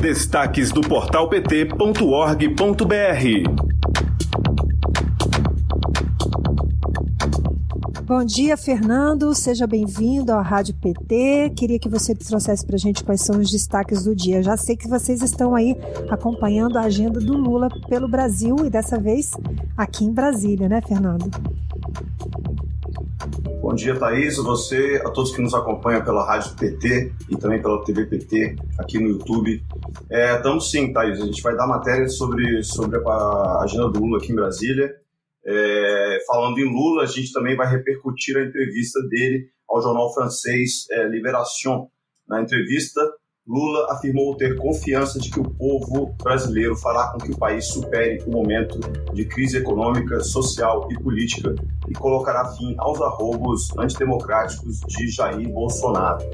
Speaker 1: Destaques do portal pt.org.br.
Speaker 2: Bom dia, Fernando. Seja bem-vindo à Rádio PT. Queria que você trouxesse para a gente quais são os destaques do dia. Já sei que vocês estão aí acompanhando a agenda do Lula pelo Brasil e dessa vez aqui em Brasília, né, Fernando?
Speaker 6: Bom dia, Thaís, você, a todos que nos acompanham pela Rádio PT e também pela TV PT aqui no YouTube. É, estamos sim, Thaís, a gente vai dar matéria sobre, sobre a agenda do Lula aqui em Brasília. É, falando em Lula, a gente também vai repercutir a entrevista dele ao jornal francês é, Libération. Na entrevista, Lula afirmou ter confiança de que o povo brasileiro fará com que o país supere o momento de crise econômica, social e política e colocará fim aos arroubos antidemocráticos de Jair Bolsonaro.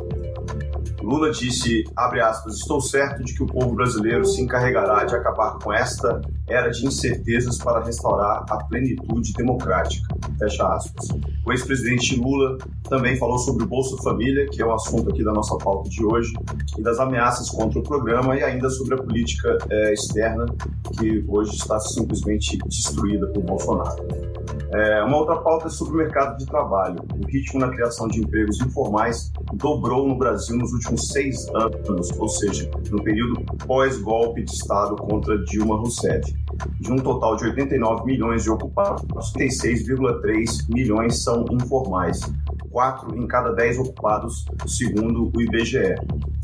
Speaker 6: Lula disse, abre aspas, estou certo de que o povo brasileiro se encarregará de acabar com esta era de incertezas para restaurar a plenitude democrática. Fecha aspas. O ex-presidente Lula também falou sobre o Bolsa Família, que é o assunto aqui da nossa pauta de hoje, e das ameaças contra o programa e ainda sobre a política é, externa que hoje está simplesmente destruída por Bolsonaro. É, uma outra pauta é sobre o mercado de trabalho. O ritmo na criação de empregos informais dobrou no Brasil nos últimos seis anos, ou seja, no período pós-golpe de Estado contra Dilma Rousseff. De um total de 89 milhões de ocupados, 36,3 milhões são informais. 4 em cada 10 ocupados, segundo o IBGE.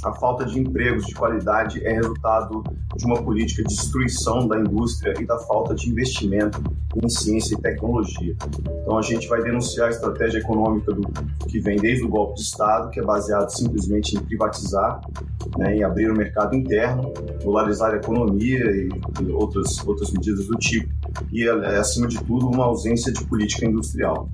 Speaker 6: A falta de empregos de qualidade é resultado de uma política de destruição da indústria e da falta de investimento em ciência e tecnologia. Então a gente vai denunciar a estratégia econômica do, que vem desde o golpe de Estado, que é baseado simplesmente em privatizar, né, em abrir o mercado interno, dolarizar a economia e, e outras, outras medidas do tipo, e é, acima de tudo uma ausência de política industrial.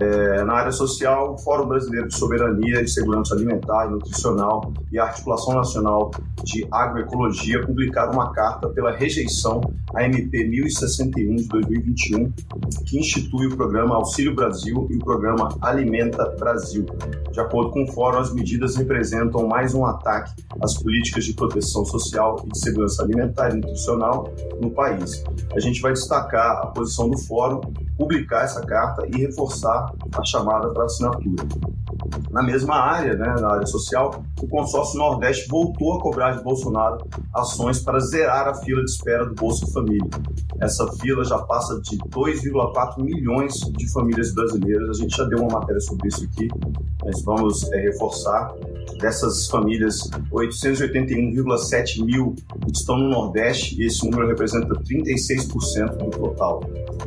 Speaker 6: É, na área social, o Fórum Brasileiro de Soberania e Segurança Alimentar e Nutricional e a Articulação Nacional de Agroecologia publicaram uma carta pela rejeição à MP 1061 de 2021, que institui o programa Auxílio Brasil e o programa Alimenta Brasil. De acordo com o Fórum, as medidas representam mais um ataque às políticas de proteção social e de segurança alimentar e nutricional no país. A gente vai destacar a posição do Fórum, publicar essa carta e reforçar a chamada para assinatura. Na mesma área, né, na área social, o consórcio Nordeste voltou a cobrar de Bolsonaro ações para zerar a fila de espera do Bolsa Família. Essa fila já passa de 2,4 milhões de famílias brasileiras. A gente já deu uma matéria sobre isso aqui, mas vamos é, reforçar. Dessas famílias, 881,7 mil estão no Nordeste e esse número representa 36% do total.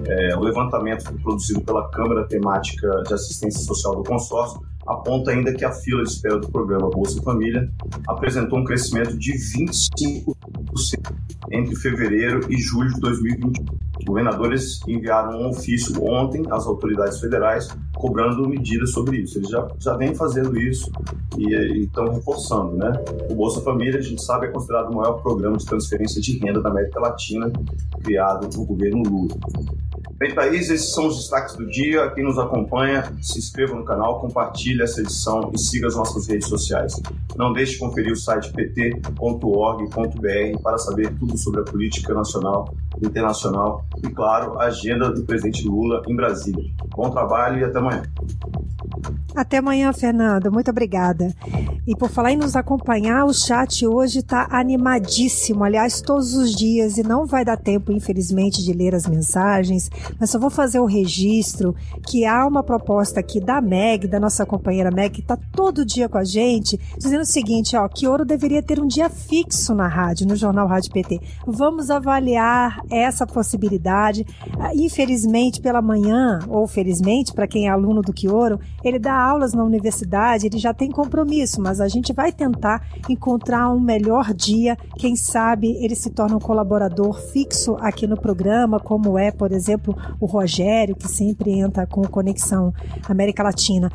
Speaker 6: É, o levantamento produzido pela Câmara Temática de Assistência Social do Consórcio aponta ainda que a fila de espera do programa Bolsa Família apresentou um crescimento de 25% entre fevereiro e julho de 2021. Os governadores enviaram um ofício ontem às autoridades federais cobrando medidas sobre isso. Eles já, já vêm fazendo isso e estão reforçando, né? O Bolsa Família, a gente sabe, é considerado o maior programa de transferência de renda da América Latina criado no governo Lula. Bem, Thaís, esses são os destaques do dia. Quem nos acompanha, se inscreva no canal, compartilhe essa edição e siga as nossas redes sociais. Não deixe de conferir o site pt.org.br para saber tudo sobre a política nacional, internacional e, claro, a agenda do presidente Lula em Brasília. Bom trabalho e até amanhã.
Speaker 2: Até amanhã, Fernando. Muito obrigada. E por falar em nos acompanhar, o chat hoje está animadíssimo. Aliás, todos os dias, e não vai dar tempo, infelizmente, de ler as mensagens, mas só vou fazer o registro que há uma proposta aqui da Meg, da nossa companheira Meg, que está todo dia com a gente, dizendo o seguinte: ó, que ouro deveria ter um dia fixo na rádio, no Jornal Rádio PT. Vamos avaliar essa possibilidade. Ah, infelizmente, pela manhã, ou felizmente, para quem é aluno do Quioro, ele dá aulas na universidade, ele já tem compromisso, mas a gente vai tentar encontrar um melhor dia. Quem sabe ele se torna um colaborador fixo aqui no programa, como é, por exemplo, o Rogério, que sempre entra com Conexão América Latina.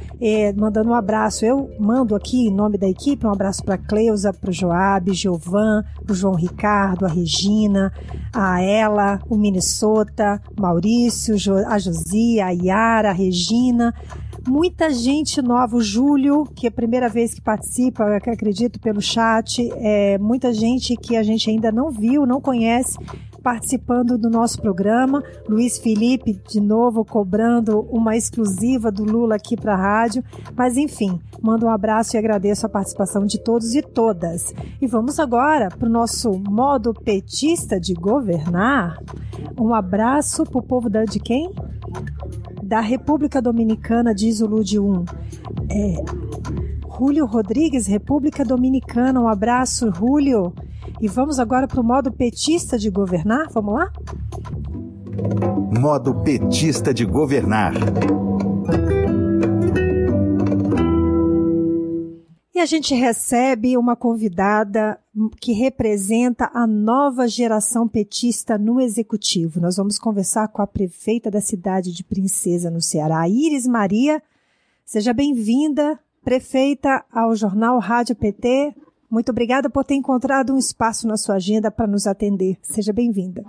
Speaker 2: Mandando um abraço, eu mando aqui em nome da equipe um abraço para Cleusa, para o Joab, Giovan, o João Ricardo, a Regina, a Ela, o Minnesota, Maurício, a Josia, a Yara, a Regina, muita gente nova, o Júlio, que é a primeira vez que participa, que acredito pelo chat, é, muita gente que a gente ainda não viu, não conhece, participando do nosso programa. Luiz Felipe, de novo, cobrando uma exclusiva do Lula aqui para a rádio. Mas, enfim, mando um abraço e agradeço a participação de todos e todas. E vamos agora para o nosso modo petista de governar. Um abraço para o povo da, de quem? Da República Dominicana, diz o Lude 1. É, Julio Rodrigues, República Dominicana. Um abraço, Julio. E vamos agora para o modo petista de governar? Vamos lá?
Speaker 1: Modo petista de governar.
Speaker 2: E a gente recebe uma convidada que representa a nova geração petista no executivo. Nós vamos conversar com a prefeita da cidade de Princesa, no Ceará, Iris Maria. Seja bem-vinda, prefeita, ao Jornal Rádio PT. Muito obrigada por ter encontrado um espaço na sua agenda para nos atender. Seja bem-vinda.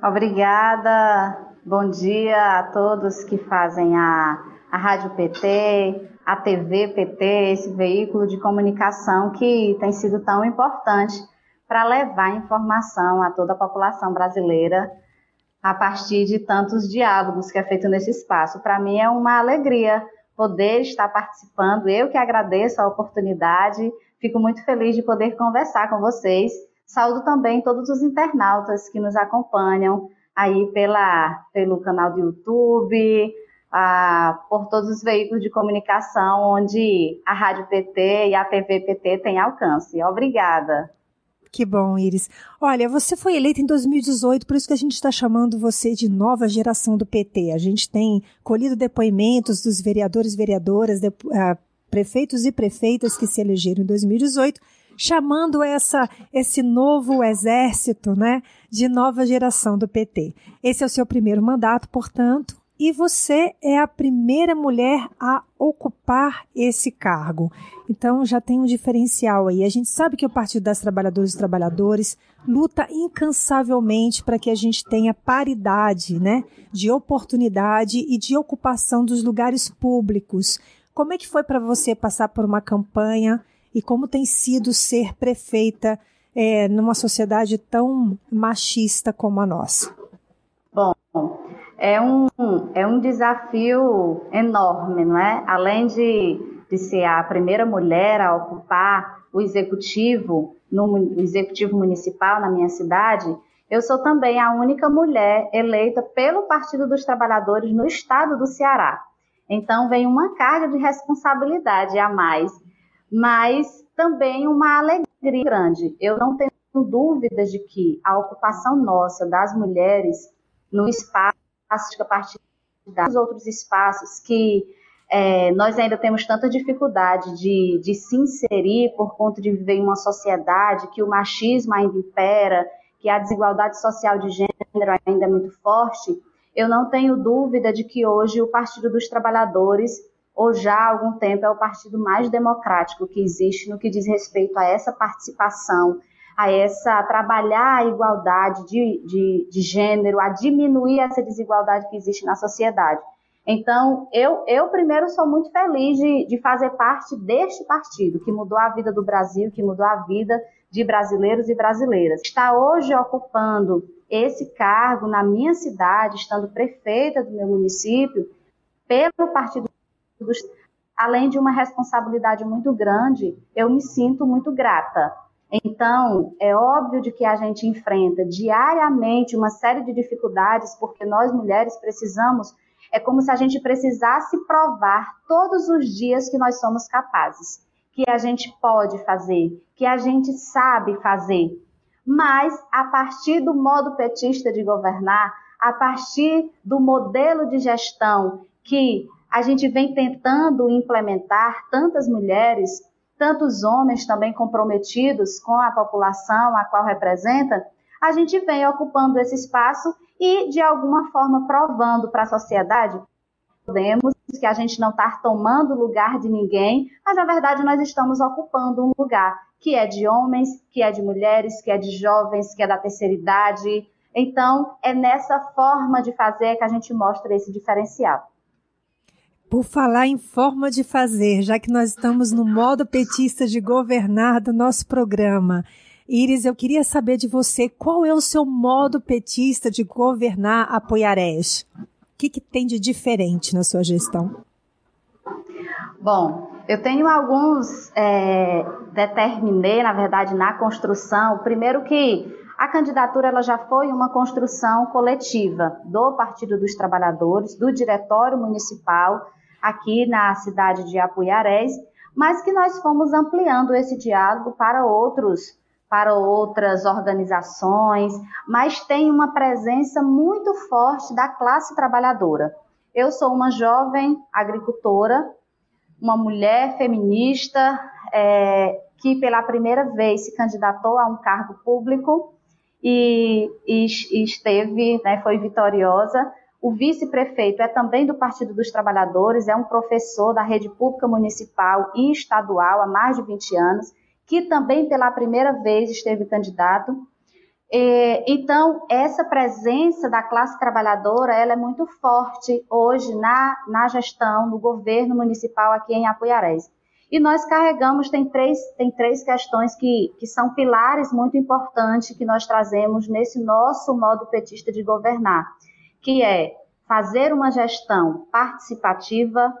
Speaker 7: Obrigada. Bom dia a todos que fazem a, a Rádio PT, a TV PT, esse veículo de comunicação que tem sido tão importante para levar informação a toda a população brasileira a partir de tantos diálogos que é feito nesse espaço. Para mim é uma alegria poder estar participando. Eu que agradeço a oportunidade Fico muito feliz de poder conversar com vocês. Saúdo também todos os internautas que nos acompanham aí pela, pelo canal do YouTube, ah, por todos os veículos de comunicação onde a Rádio PT e a TV PT têm alcance. Obrigada.
Speaker 2: Que bom, Iris. Olha, você foi eleita em 2018, por isso que a gente está chamando você de nova geração do PT. A gente tem colhido depoimentos dos vereadores e vereadoras, de, uh, prefeitos e prefeitas que se elegeram em 2018, chamando essa, esse novo exército né, de nova geração do PT. Esse é o seu primeiro mandato, portanto, e você é a primeira mulher a ocupar esse cargo. Então já tem um diferencial aí. A gente sabe que o Partido das Trabalhadoras e Trabalhadores luta incansavelmente para que a gente tenha paridade, né, de oportunidade e de ocupação dos lugares públicos como é que foi para você passar por uma campanha e como tem sido ser prefeita é, numa sociedade tão machista como a nossa?
Speaker 7: Bom, é um, é um desafio enorme, não é? Além de, de ser a primeira mulher a ocupar o executivo, no executivo municipal na minha cidade, eu sou também a única mulher eleita pelo Partido dos Trabalhadores no estado do Ceará. Então, vem uma carga de responsabilidade a mais, mas também uma alegria grande. Eu não tenho dúvidas de que a ocupação nossa das mulheres no espaço de partir dos outros espaços que é, nós ainda temos tanta dificuldade de, de se inserir por conta de viver em uma sociedade que o machismo ainda impera, que a desigualdade social de gênero ainda é muito forte, eu não tenho dúvida de que hoje o Partido dos Trabalhadores, ou já há algum tempo, é o partido mais democrático que existe no que diz respeito a essa participação, a essa a trabalhar a igualdade de, de, de gênero, a diminuir essa desigualdade que existe na sociedade. Então, eu, eu primeiro sou muito feliz de, de fazer parte deste partido, que mudou a vida do Brasil, que mudou a vida de brasileiros e brasileiras. Está hoje ocupando esse cargo na minha cidade, estando prefeita do meu município, pelo Partido dos além de uma responsabilidade muito grande, eu me sinto muito grata. Então, é óbvio de que a gente enfrenta diariamente uma série de dificuldades, porque nós mulheres precisamos, é como se a gente precisasse provar todos os dias que nós somos capazes, que a gente pode fazer, que a gente sabe fazer, mas a partir do modo petista de governar, a partir do modelo de gestão que a gente vem tentando implementar, tantas mulheres, tantos homens também comprometidos com a população a qual representa, a gente vem ocupando esse espaço e, de alguma forma, provando para a sociedade podemos, que a gente não está tomando lugar de ninguém, mas na verdade nós estamos ocupando um lugar que é de homens, que é de mulheres, que é de jovens, que é da terceira idade. Então, é nessa forma de fazer que a gente mostra esse diferencial.
Speaker 2: Por falar em forma de fazer, já que nós estamos no modo petista de governar do nosso programa, Iris, eu queria saber de você qual é o seu modo petista de governar Apoiarés? Que, que tem de diferente na sua gestão?
Speaker 7: Bom, eu tenho alguns, é, determinei, na verdade, na construção. Primeiro que a candidatura ela já foi uma construção coletiva do Partido dos Trabalhadores, do Diretório Municipal, aqui na cidade de Apuiarés, mas que nós fomos ampliando esse diálogo para outros para outras organizações, mas tem uma presença muito forte da classe trabalhadora. Eu sou uma jovem agricultora, uma mulher feminista é, que pela primeira vez se candidatou a um cargo público e, e, e esteve, né, foi vitoriosa. O vice-prefeito é também do Partido dos Trabalhadores, é um professor da rede pública municipal e estadual há mais de 20 anos, que também pela primeira vez esteve candidato. É, então, essa presença da classe trabalhadora ela é muito forte hoje na, na gestão, no governo municipal aqui em Apuiarés. E nós carregamos, tem três, tem três questões que, que são pilares muito importantes que nós trazemos nesse nosso modo petista de governar, que é fazer uma gestão participativa,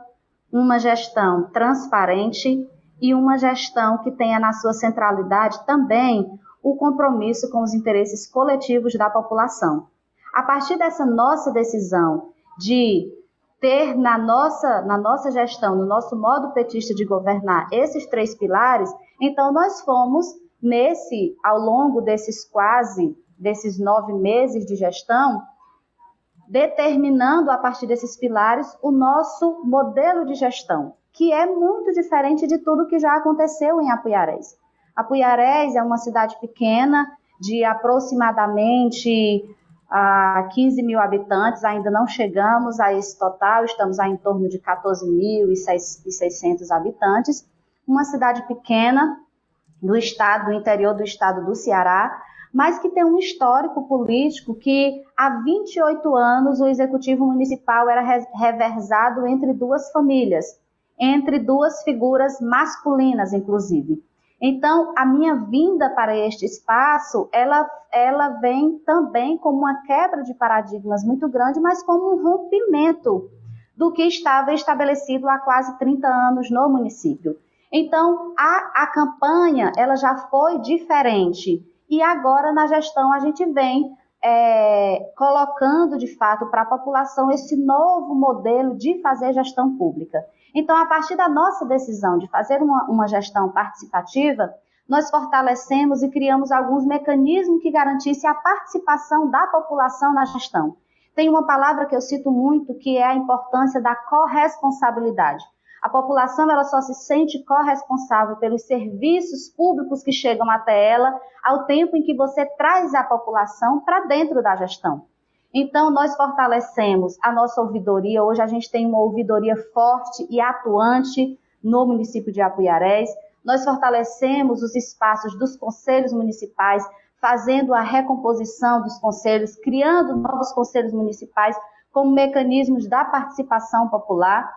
Speaker 7: uma gestão transparente e uma gestão que tenha na sua centralidade também o compromisso com os interesses coletivos da população. A partir dessa nossa decisão de ter na nossa, na nossa gestão, no nosso modo petista de governar esses três pilares, então nós fomos nesse, ao longo desses quase, desses nove meses de gestão, determinando a partir desses pilares o nosso modelo de gestão, que é muito diferente de tudo que já aconteceu em Apuiarés. Apuiarés é uma cidade pequena, de aproximadamente a 15 mil habitantes, ainda não chegamos a esse total, estamos a em torno de 14.600 habitantes. Uma cidade pequena do estado, do interior do estado do Ceará, mas que tem um histórico político que há 28 anos o executivo municipal era reversado entre duas famílias, entre duas figuras masculinas, inclusive. Então, a minha vinda para este espaço, ela, ela vem também como uma quebra de paradigmas muito grande, mas como um rompimento do que estava estabelecido há quase 30 anos no município. Então, a, a campanha, ela já foi diferente. E agora, na gestão, a gente vem é, colocando, de fato, para a população esse novo modelo de fazer gestão pública. Então, a partir da nossa decisão de fazer uma, uma gestão participativa, nós fortalecemos e criamos alguns mecanismos que garantissem a participação da população na gestão. tem uma palavra que eu cito muito, que é a importância da corresponsabilidade. A população ela só se sente corresponsável pelos serviços públicos que chegam até ela ao tempo em que você traz a população para dentro da gestão. Então, nós fortalecemos a nossa ouvidoria. Hoje a gente tem uma ouvidoria forte e atuante no município de Apuiarés. Nós fortalecemos os espaços dos conselhos municipais, fazendo a recomposição dos conselhos, criando novos conselhos municipais como mecanismos da participação popular.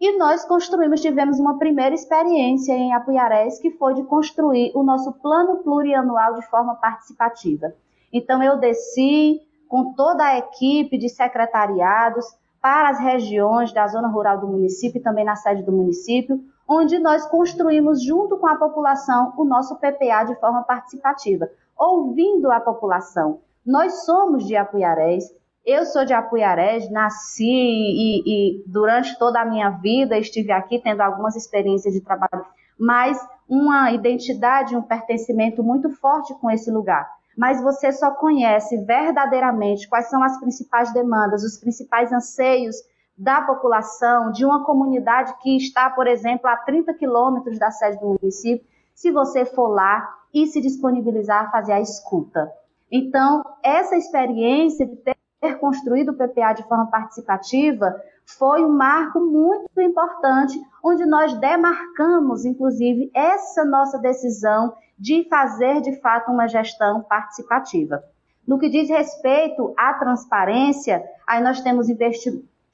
Speaker 7: E nós construímos, tivemos uma primeira experiência em Apuiarés, que foi de construir o nosso plano plurianual de forma participativa. Então, eu desci com toda a equipe de secretariados para as regiões da zona rural do município e também na sede do município, onde nós construímos junto com a população o nosso PPA de forma participativa, ouvindo a população. Nós somos de Apuiarés, eu sou de Apuiarés, nasci e, e, durante toda a minha vida estive aqui tendo algumas experiências de trabalho, mas uma identidade, um pertencimento muito forte com esse lugar. Mas você só conhece verdadeiramente quais são as principais demandas, os principais anseios da população, de uma comunidade que está, por exemplo, a 30 quilômetros da sede do município, se você for lá e se disponibilizar a fazer a escuta. Então, essa experiência de ter construído o PPA de forma participativa foi um marco muito importante, onde nós demarcamos, inclusive, essa nossa decisão de fazer de fato uma gestão participativa. No que diz respeito à transparência, aí nós temos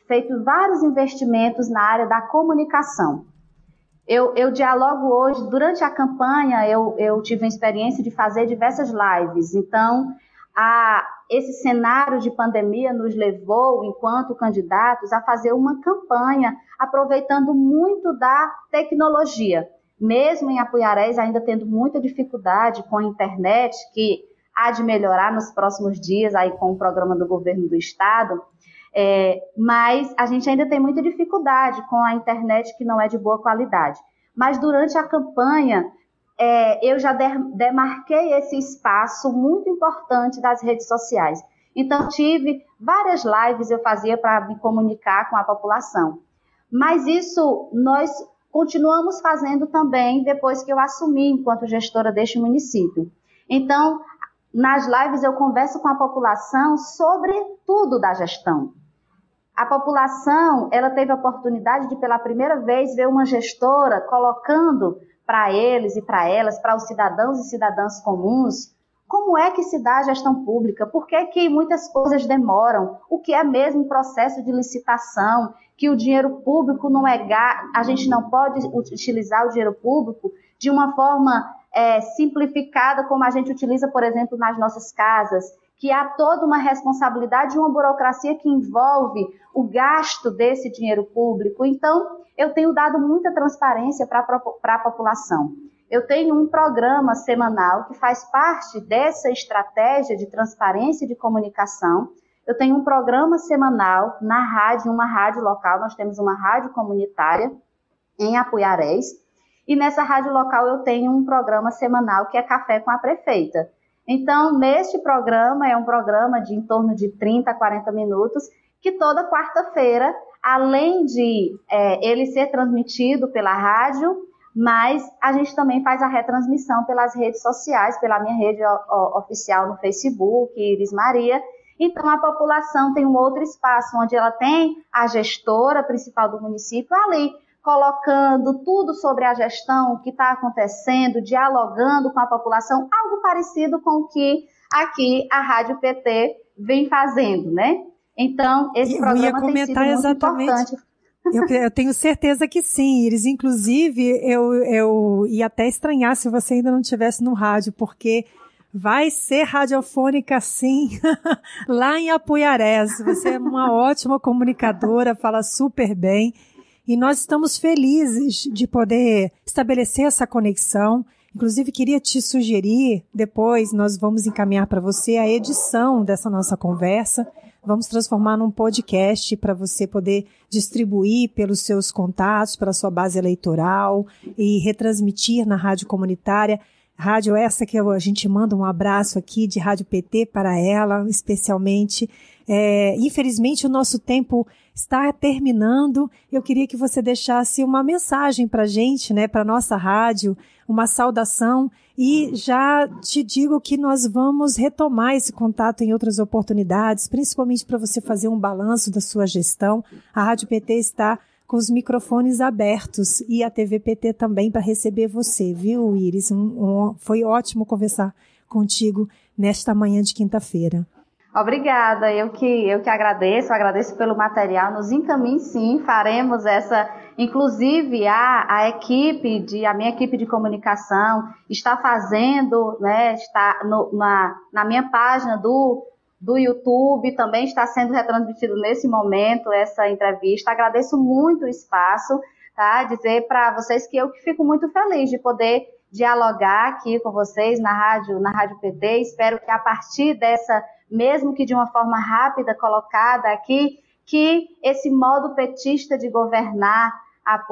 Speaker 7: feito vários investimentos na área da comunicação. Eu, eu, dialogo hoje, durante a campanha, eu, eu tive a experiência de fazer diversas lives. Então, a, esse cenário de pandemia nos levou, enquanto candidatos, a fazer uma campanha aproveitando muito da tecnologia. Mesmo em Apuiarés, ainda tendo muita dificuldade com a internet, que há de melhorar nos próximos dias aí com o programa do governo do estado, é, mas a gente ainda tem muita dificuldade com a internet que não é de boa qualidade. Mas durante a campanha, é, eu já demarquei esse espaço muito importante das redes sociais. Então, tive várias lives eu fazia para me comunicar com a população. Mas isso nós continuamos fazendo também depois que eu assumi enquanto gestora deste município. Então, nas lives eu converso com a população sobre tudo da gestão. A população, ela teve a oportunidade de pela primeira vez ver uma gestora colocando para eles e para elas, para os cidadãos e cidadãs comuns, como é que se dá a gestão pública? Por que, que muitas coisas demoram? O que é mesmo processo de licitação? Que o dinheiro público não é a gente não pode utilizar o dinheiro público de uma forma é, simplificada como a gente utiliza, por exemplo, nas nossas casas, que há toda uma responsabilidade, uma burocracia que envolve o gasto desse dinheiro público. Então, eu tenho dado muita transparência para a população. Eu tenho um programa semanal que faz parte dessa estratégia de transparência e de comunicação. Eu tenho um programa semanal na rádio, uma rádio local, nós temos uma rádio comunitária em Apuiarés, e nessa rádio local eu tenho um programa semanal que é Café com a Prefeita. Então, neste programa, é um programa de em torno de 30 a 40 minutos, que toda quarta-feira além de é, ele ser transmitido pela rádio, mas a gente também faz a retransmissão pelas redes sociais, pela minha rede oficial no Facebook, Iris Maria. Então, a população tem um outro espaço onde ela tem a gestora principal do município ali, colocando tudo sobre a gestão, o que está acontecendo, dialogando com a população, algo parecido com o que aqui a Rádio PT vem fazendo, né? Então, esse eu programa tem sido muito exatamente. importante.
Speaker 2: Eu, eu, tenho certeza que sim, Iris. Inclusive, eu, eu ia até estranhar se você ainda não estivesse no rádio, porque vai ser radiofônica sim, lá em Apuiarés. Você é uma ótima comunicadora, fala super bem. E nós estamos felizes de poder estabelecer essa conexão. Inclusive, queria te sugerir, depois nós vamos encaminhar para você a edição dessa nossa conversa. Vamos transformar num podcast para você poder distribuir pelos seus contatos, pela sua base eleitoral e retransmitir na rádio comunitária Rádio essa que a gente manda um abraço aqui de Rádio PT para ela, especialmente. É, infelizmente, o nosso tempo está terminando. Eu queria que você deixasse uma mensagem para a gente, né, para nossa rádio, uma saudação. E já te digo que nós vamos retomar esse contato em outras oportunidades, principalmente para você fazer um balanço da sua gestão. A Rádio PT está com os microfones abertos e a TV PT também para receber você, viu, Iris? Um, um, foi ótimo conversar contigo nesta manhã de quinta-feira.
Speaker 7: Obrigada, eu que, eu que agradeço, agradeço pelo material. Nos encaminhe sim, faremos essa. Inclusive, a, a equipe, de, a minha equipe de comunicação está fazendo, né, está no, na, na minha página do, do YouTube, também está sendo retransmitido nesse momento essa entrevista. Agradeço muito o espaço, tá? Dizer para vocês que eu fico muito feliz de poder dialogar aqui com vocês na rádio, na Rádio PT. Espero que a partir dessa mesmo que de uma forma rápida colocada aqui, que esse modo petista de governar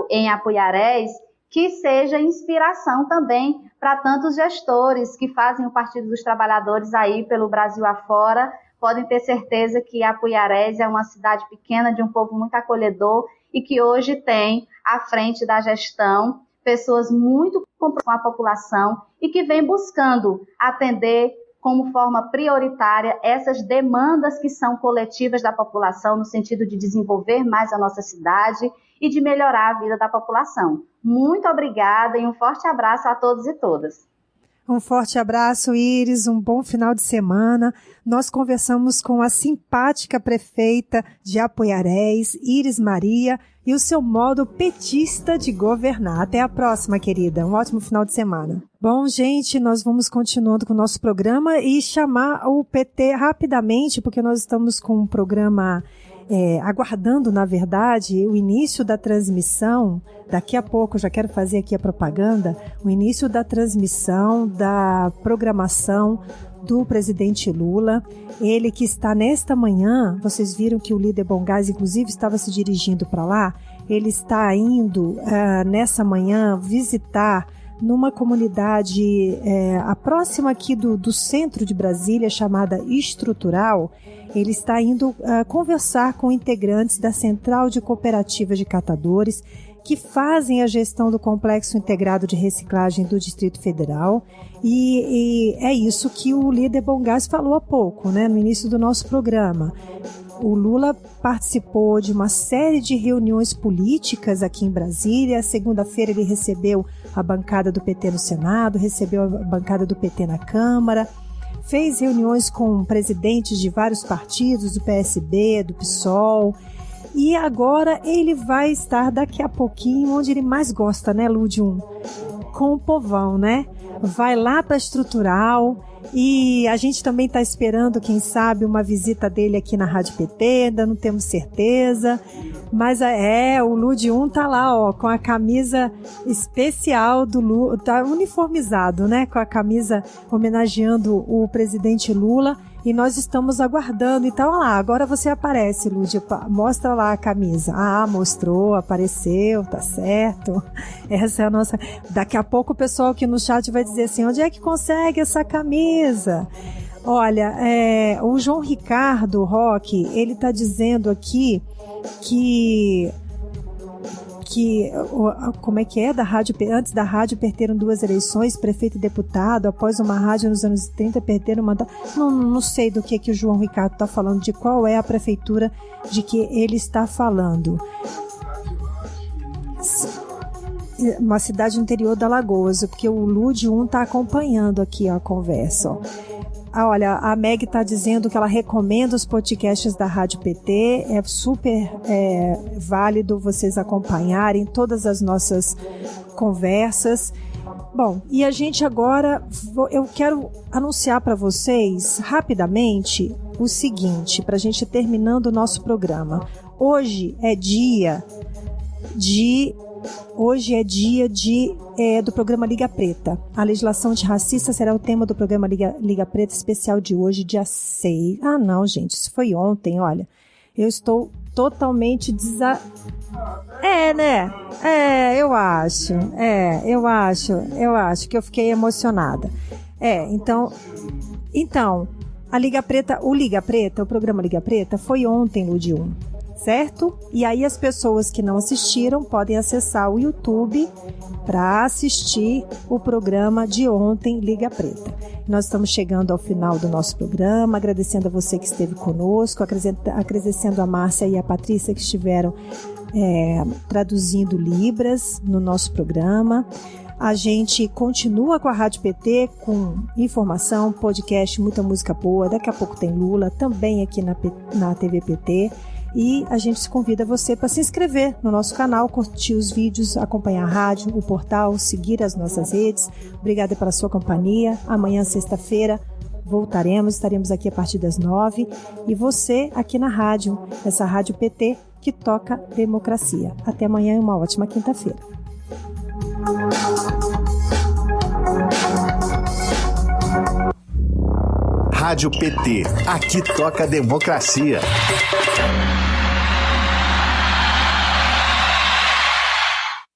Speaker 7: em Apuiarés, que seja inspiração também para tantos gestores que fazem o Partido dos Trabalhadores aí pelo Brasil afora, podem ter certeza que Apuiarés é uma cidade pequena de um povo muito acolhedor e que hoje tem à frente da gestão pessoas muito com a população e que vem buscando atender como forma prioritária essas demandas que são coletivas da população, no sentido de desenvolver mais a nossa cidade e de melhorar a vida da população. Muito obrigada e um forte abraço a todos e todas.
Speaker 2: Um forte abraço, Iris. Um bom final de semana. Nós conversamos com a simpática prefeita de Apoiarés, Iris Maria, e o seu modo petista de governar. Até a próxima, querida. Um ótimo final de semana. Bom, gente, nós vamos continuando com o nosso programa e chamar o PT rapidamente, porque nós estamos com um programa é, aguardando, na verdade, o início da transmissão. Daqui a pouco, já quero fazer aqui a propaganda, o início da transmissão da programação do presidente Lula. Ele que está nesta manhã, vocês viram que o líder Bongás, inclusive, estava se dirigindo para lá. Ele está indo uh, nessa manhã visitar numa comunidade é, a próxima aqui do, do centro de Brasília, chamada Estrutural, ele está indo uh, conversar com integrantes da Central de Cooperativas de Catadores que fazem a gestão do Complexo Integrado de Reciclagem do Distrito Federal. E, e é isso que o líder Bongás falou há pouco, né, no início do nosso programa. O Lula participou de uma série de reuniões políticas aqui em Brasília. Segunda-feira ele recebeu a bancada do PT no Senado, recebeu a bancada do PT na Câmara, fez reuniões com presidentes de vários partidos, do PSB, do PSOL. E agora ele vai estar daqui a pouquinho onde ele mais gosta, né, Lúdio? Com o povão, né? Vai lá para estrutural e a gente também está esperando, quem sabe, uma visita dele aqui na Rádio PT, ainda não temos certeza. Mas é, o Lud 1 tá lá, ó, com a camisa especial do Lula, tá uniformizado, né? Com a camisa homenageando o presidente Lula e nós estamos aguardando. Então, olha lá, agora você aparece, Lúdia, mostra lá a camisa. Ah, mostrou, apareceu, tá certo. Essa é a nossa. Daqui a pouco o pessoal aqui no chat vai dizer assim: onde é que consegue essa camisa? Olha, é, o João Ricardo Roque, ele está dizendo aqui que que como é que é? Da rádio antes da rádio perderam duas eleições prefeito e deputado após uma rádio nos anos 30 perderam uma não, não sei do que que o João Ricardo está falando de qual é a prefeitura de que ele está falando uma cidade interior da Lagoas porque o Lude 1 está acompanhando aqui a conversa ó. Ah, olha, a Meg está dizendo que ela recomenda os podcasts da Rádio PT. É super é, válido vocês acompanharem todas as nossas conversas. Bom, e a gente agora, eu quero anunciar para vocês rapidamente o seguinte, para a gente terminando o nosso programa. Hoje é dia de Hoje é dia de, é, do programa Liga Preta. A legislação antirracista será o tema do programa Liga, Liga Preta especial de hoje, dia 6. Ah, não, gente, isso foi ontem, olha. Eu estou totalmente desa... É, né? É, eu acho. É, eu acho. Eu acho que eu fiquei emocionada. É, então. Então, a Liga Preta, o Liga Preta, o programa Liga Preta, foi ontem 1 certo? E aí as pessoas que não assistiram podem acessar o YouTube para assistir o programa de ontem, Liga Preta. Nós estamos chegando ao final do nosso programa, agradecendo a você que esteve conosco, agradecendo a Márcia e a Patrícia que estiveram é, traduzindo Libras no nosso programa. A gente continua com a Rádio PT com informação, podcast, muita música boa. Daqui a pouco tem Lula também aqui na, na TV PT. E a gente convida você para se inscrever no nosso canal, curtir os vídeos, acompanhar a rádio, o portal, seguir as nossas redes. Obrigada pela sua companhia. Amanhã, sexta-feira, voltaremos, estaremos aqui a partir das nove. E você aqui na rádio, essa rádio PT que toca democracia. Até amanhã e uma ótima quinta-feira.
Speaker 1: Rádio PT. Aqui toca democracia.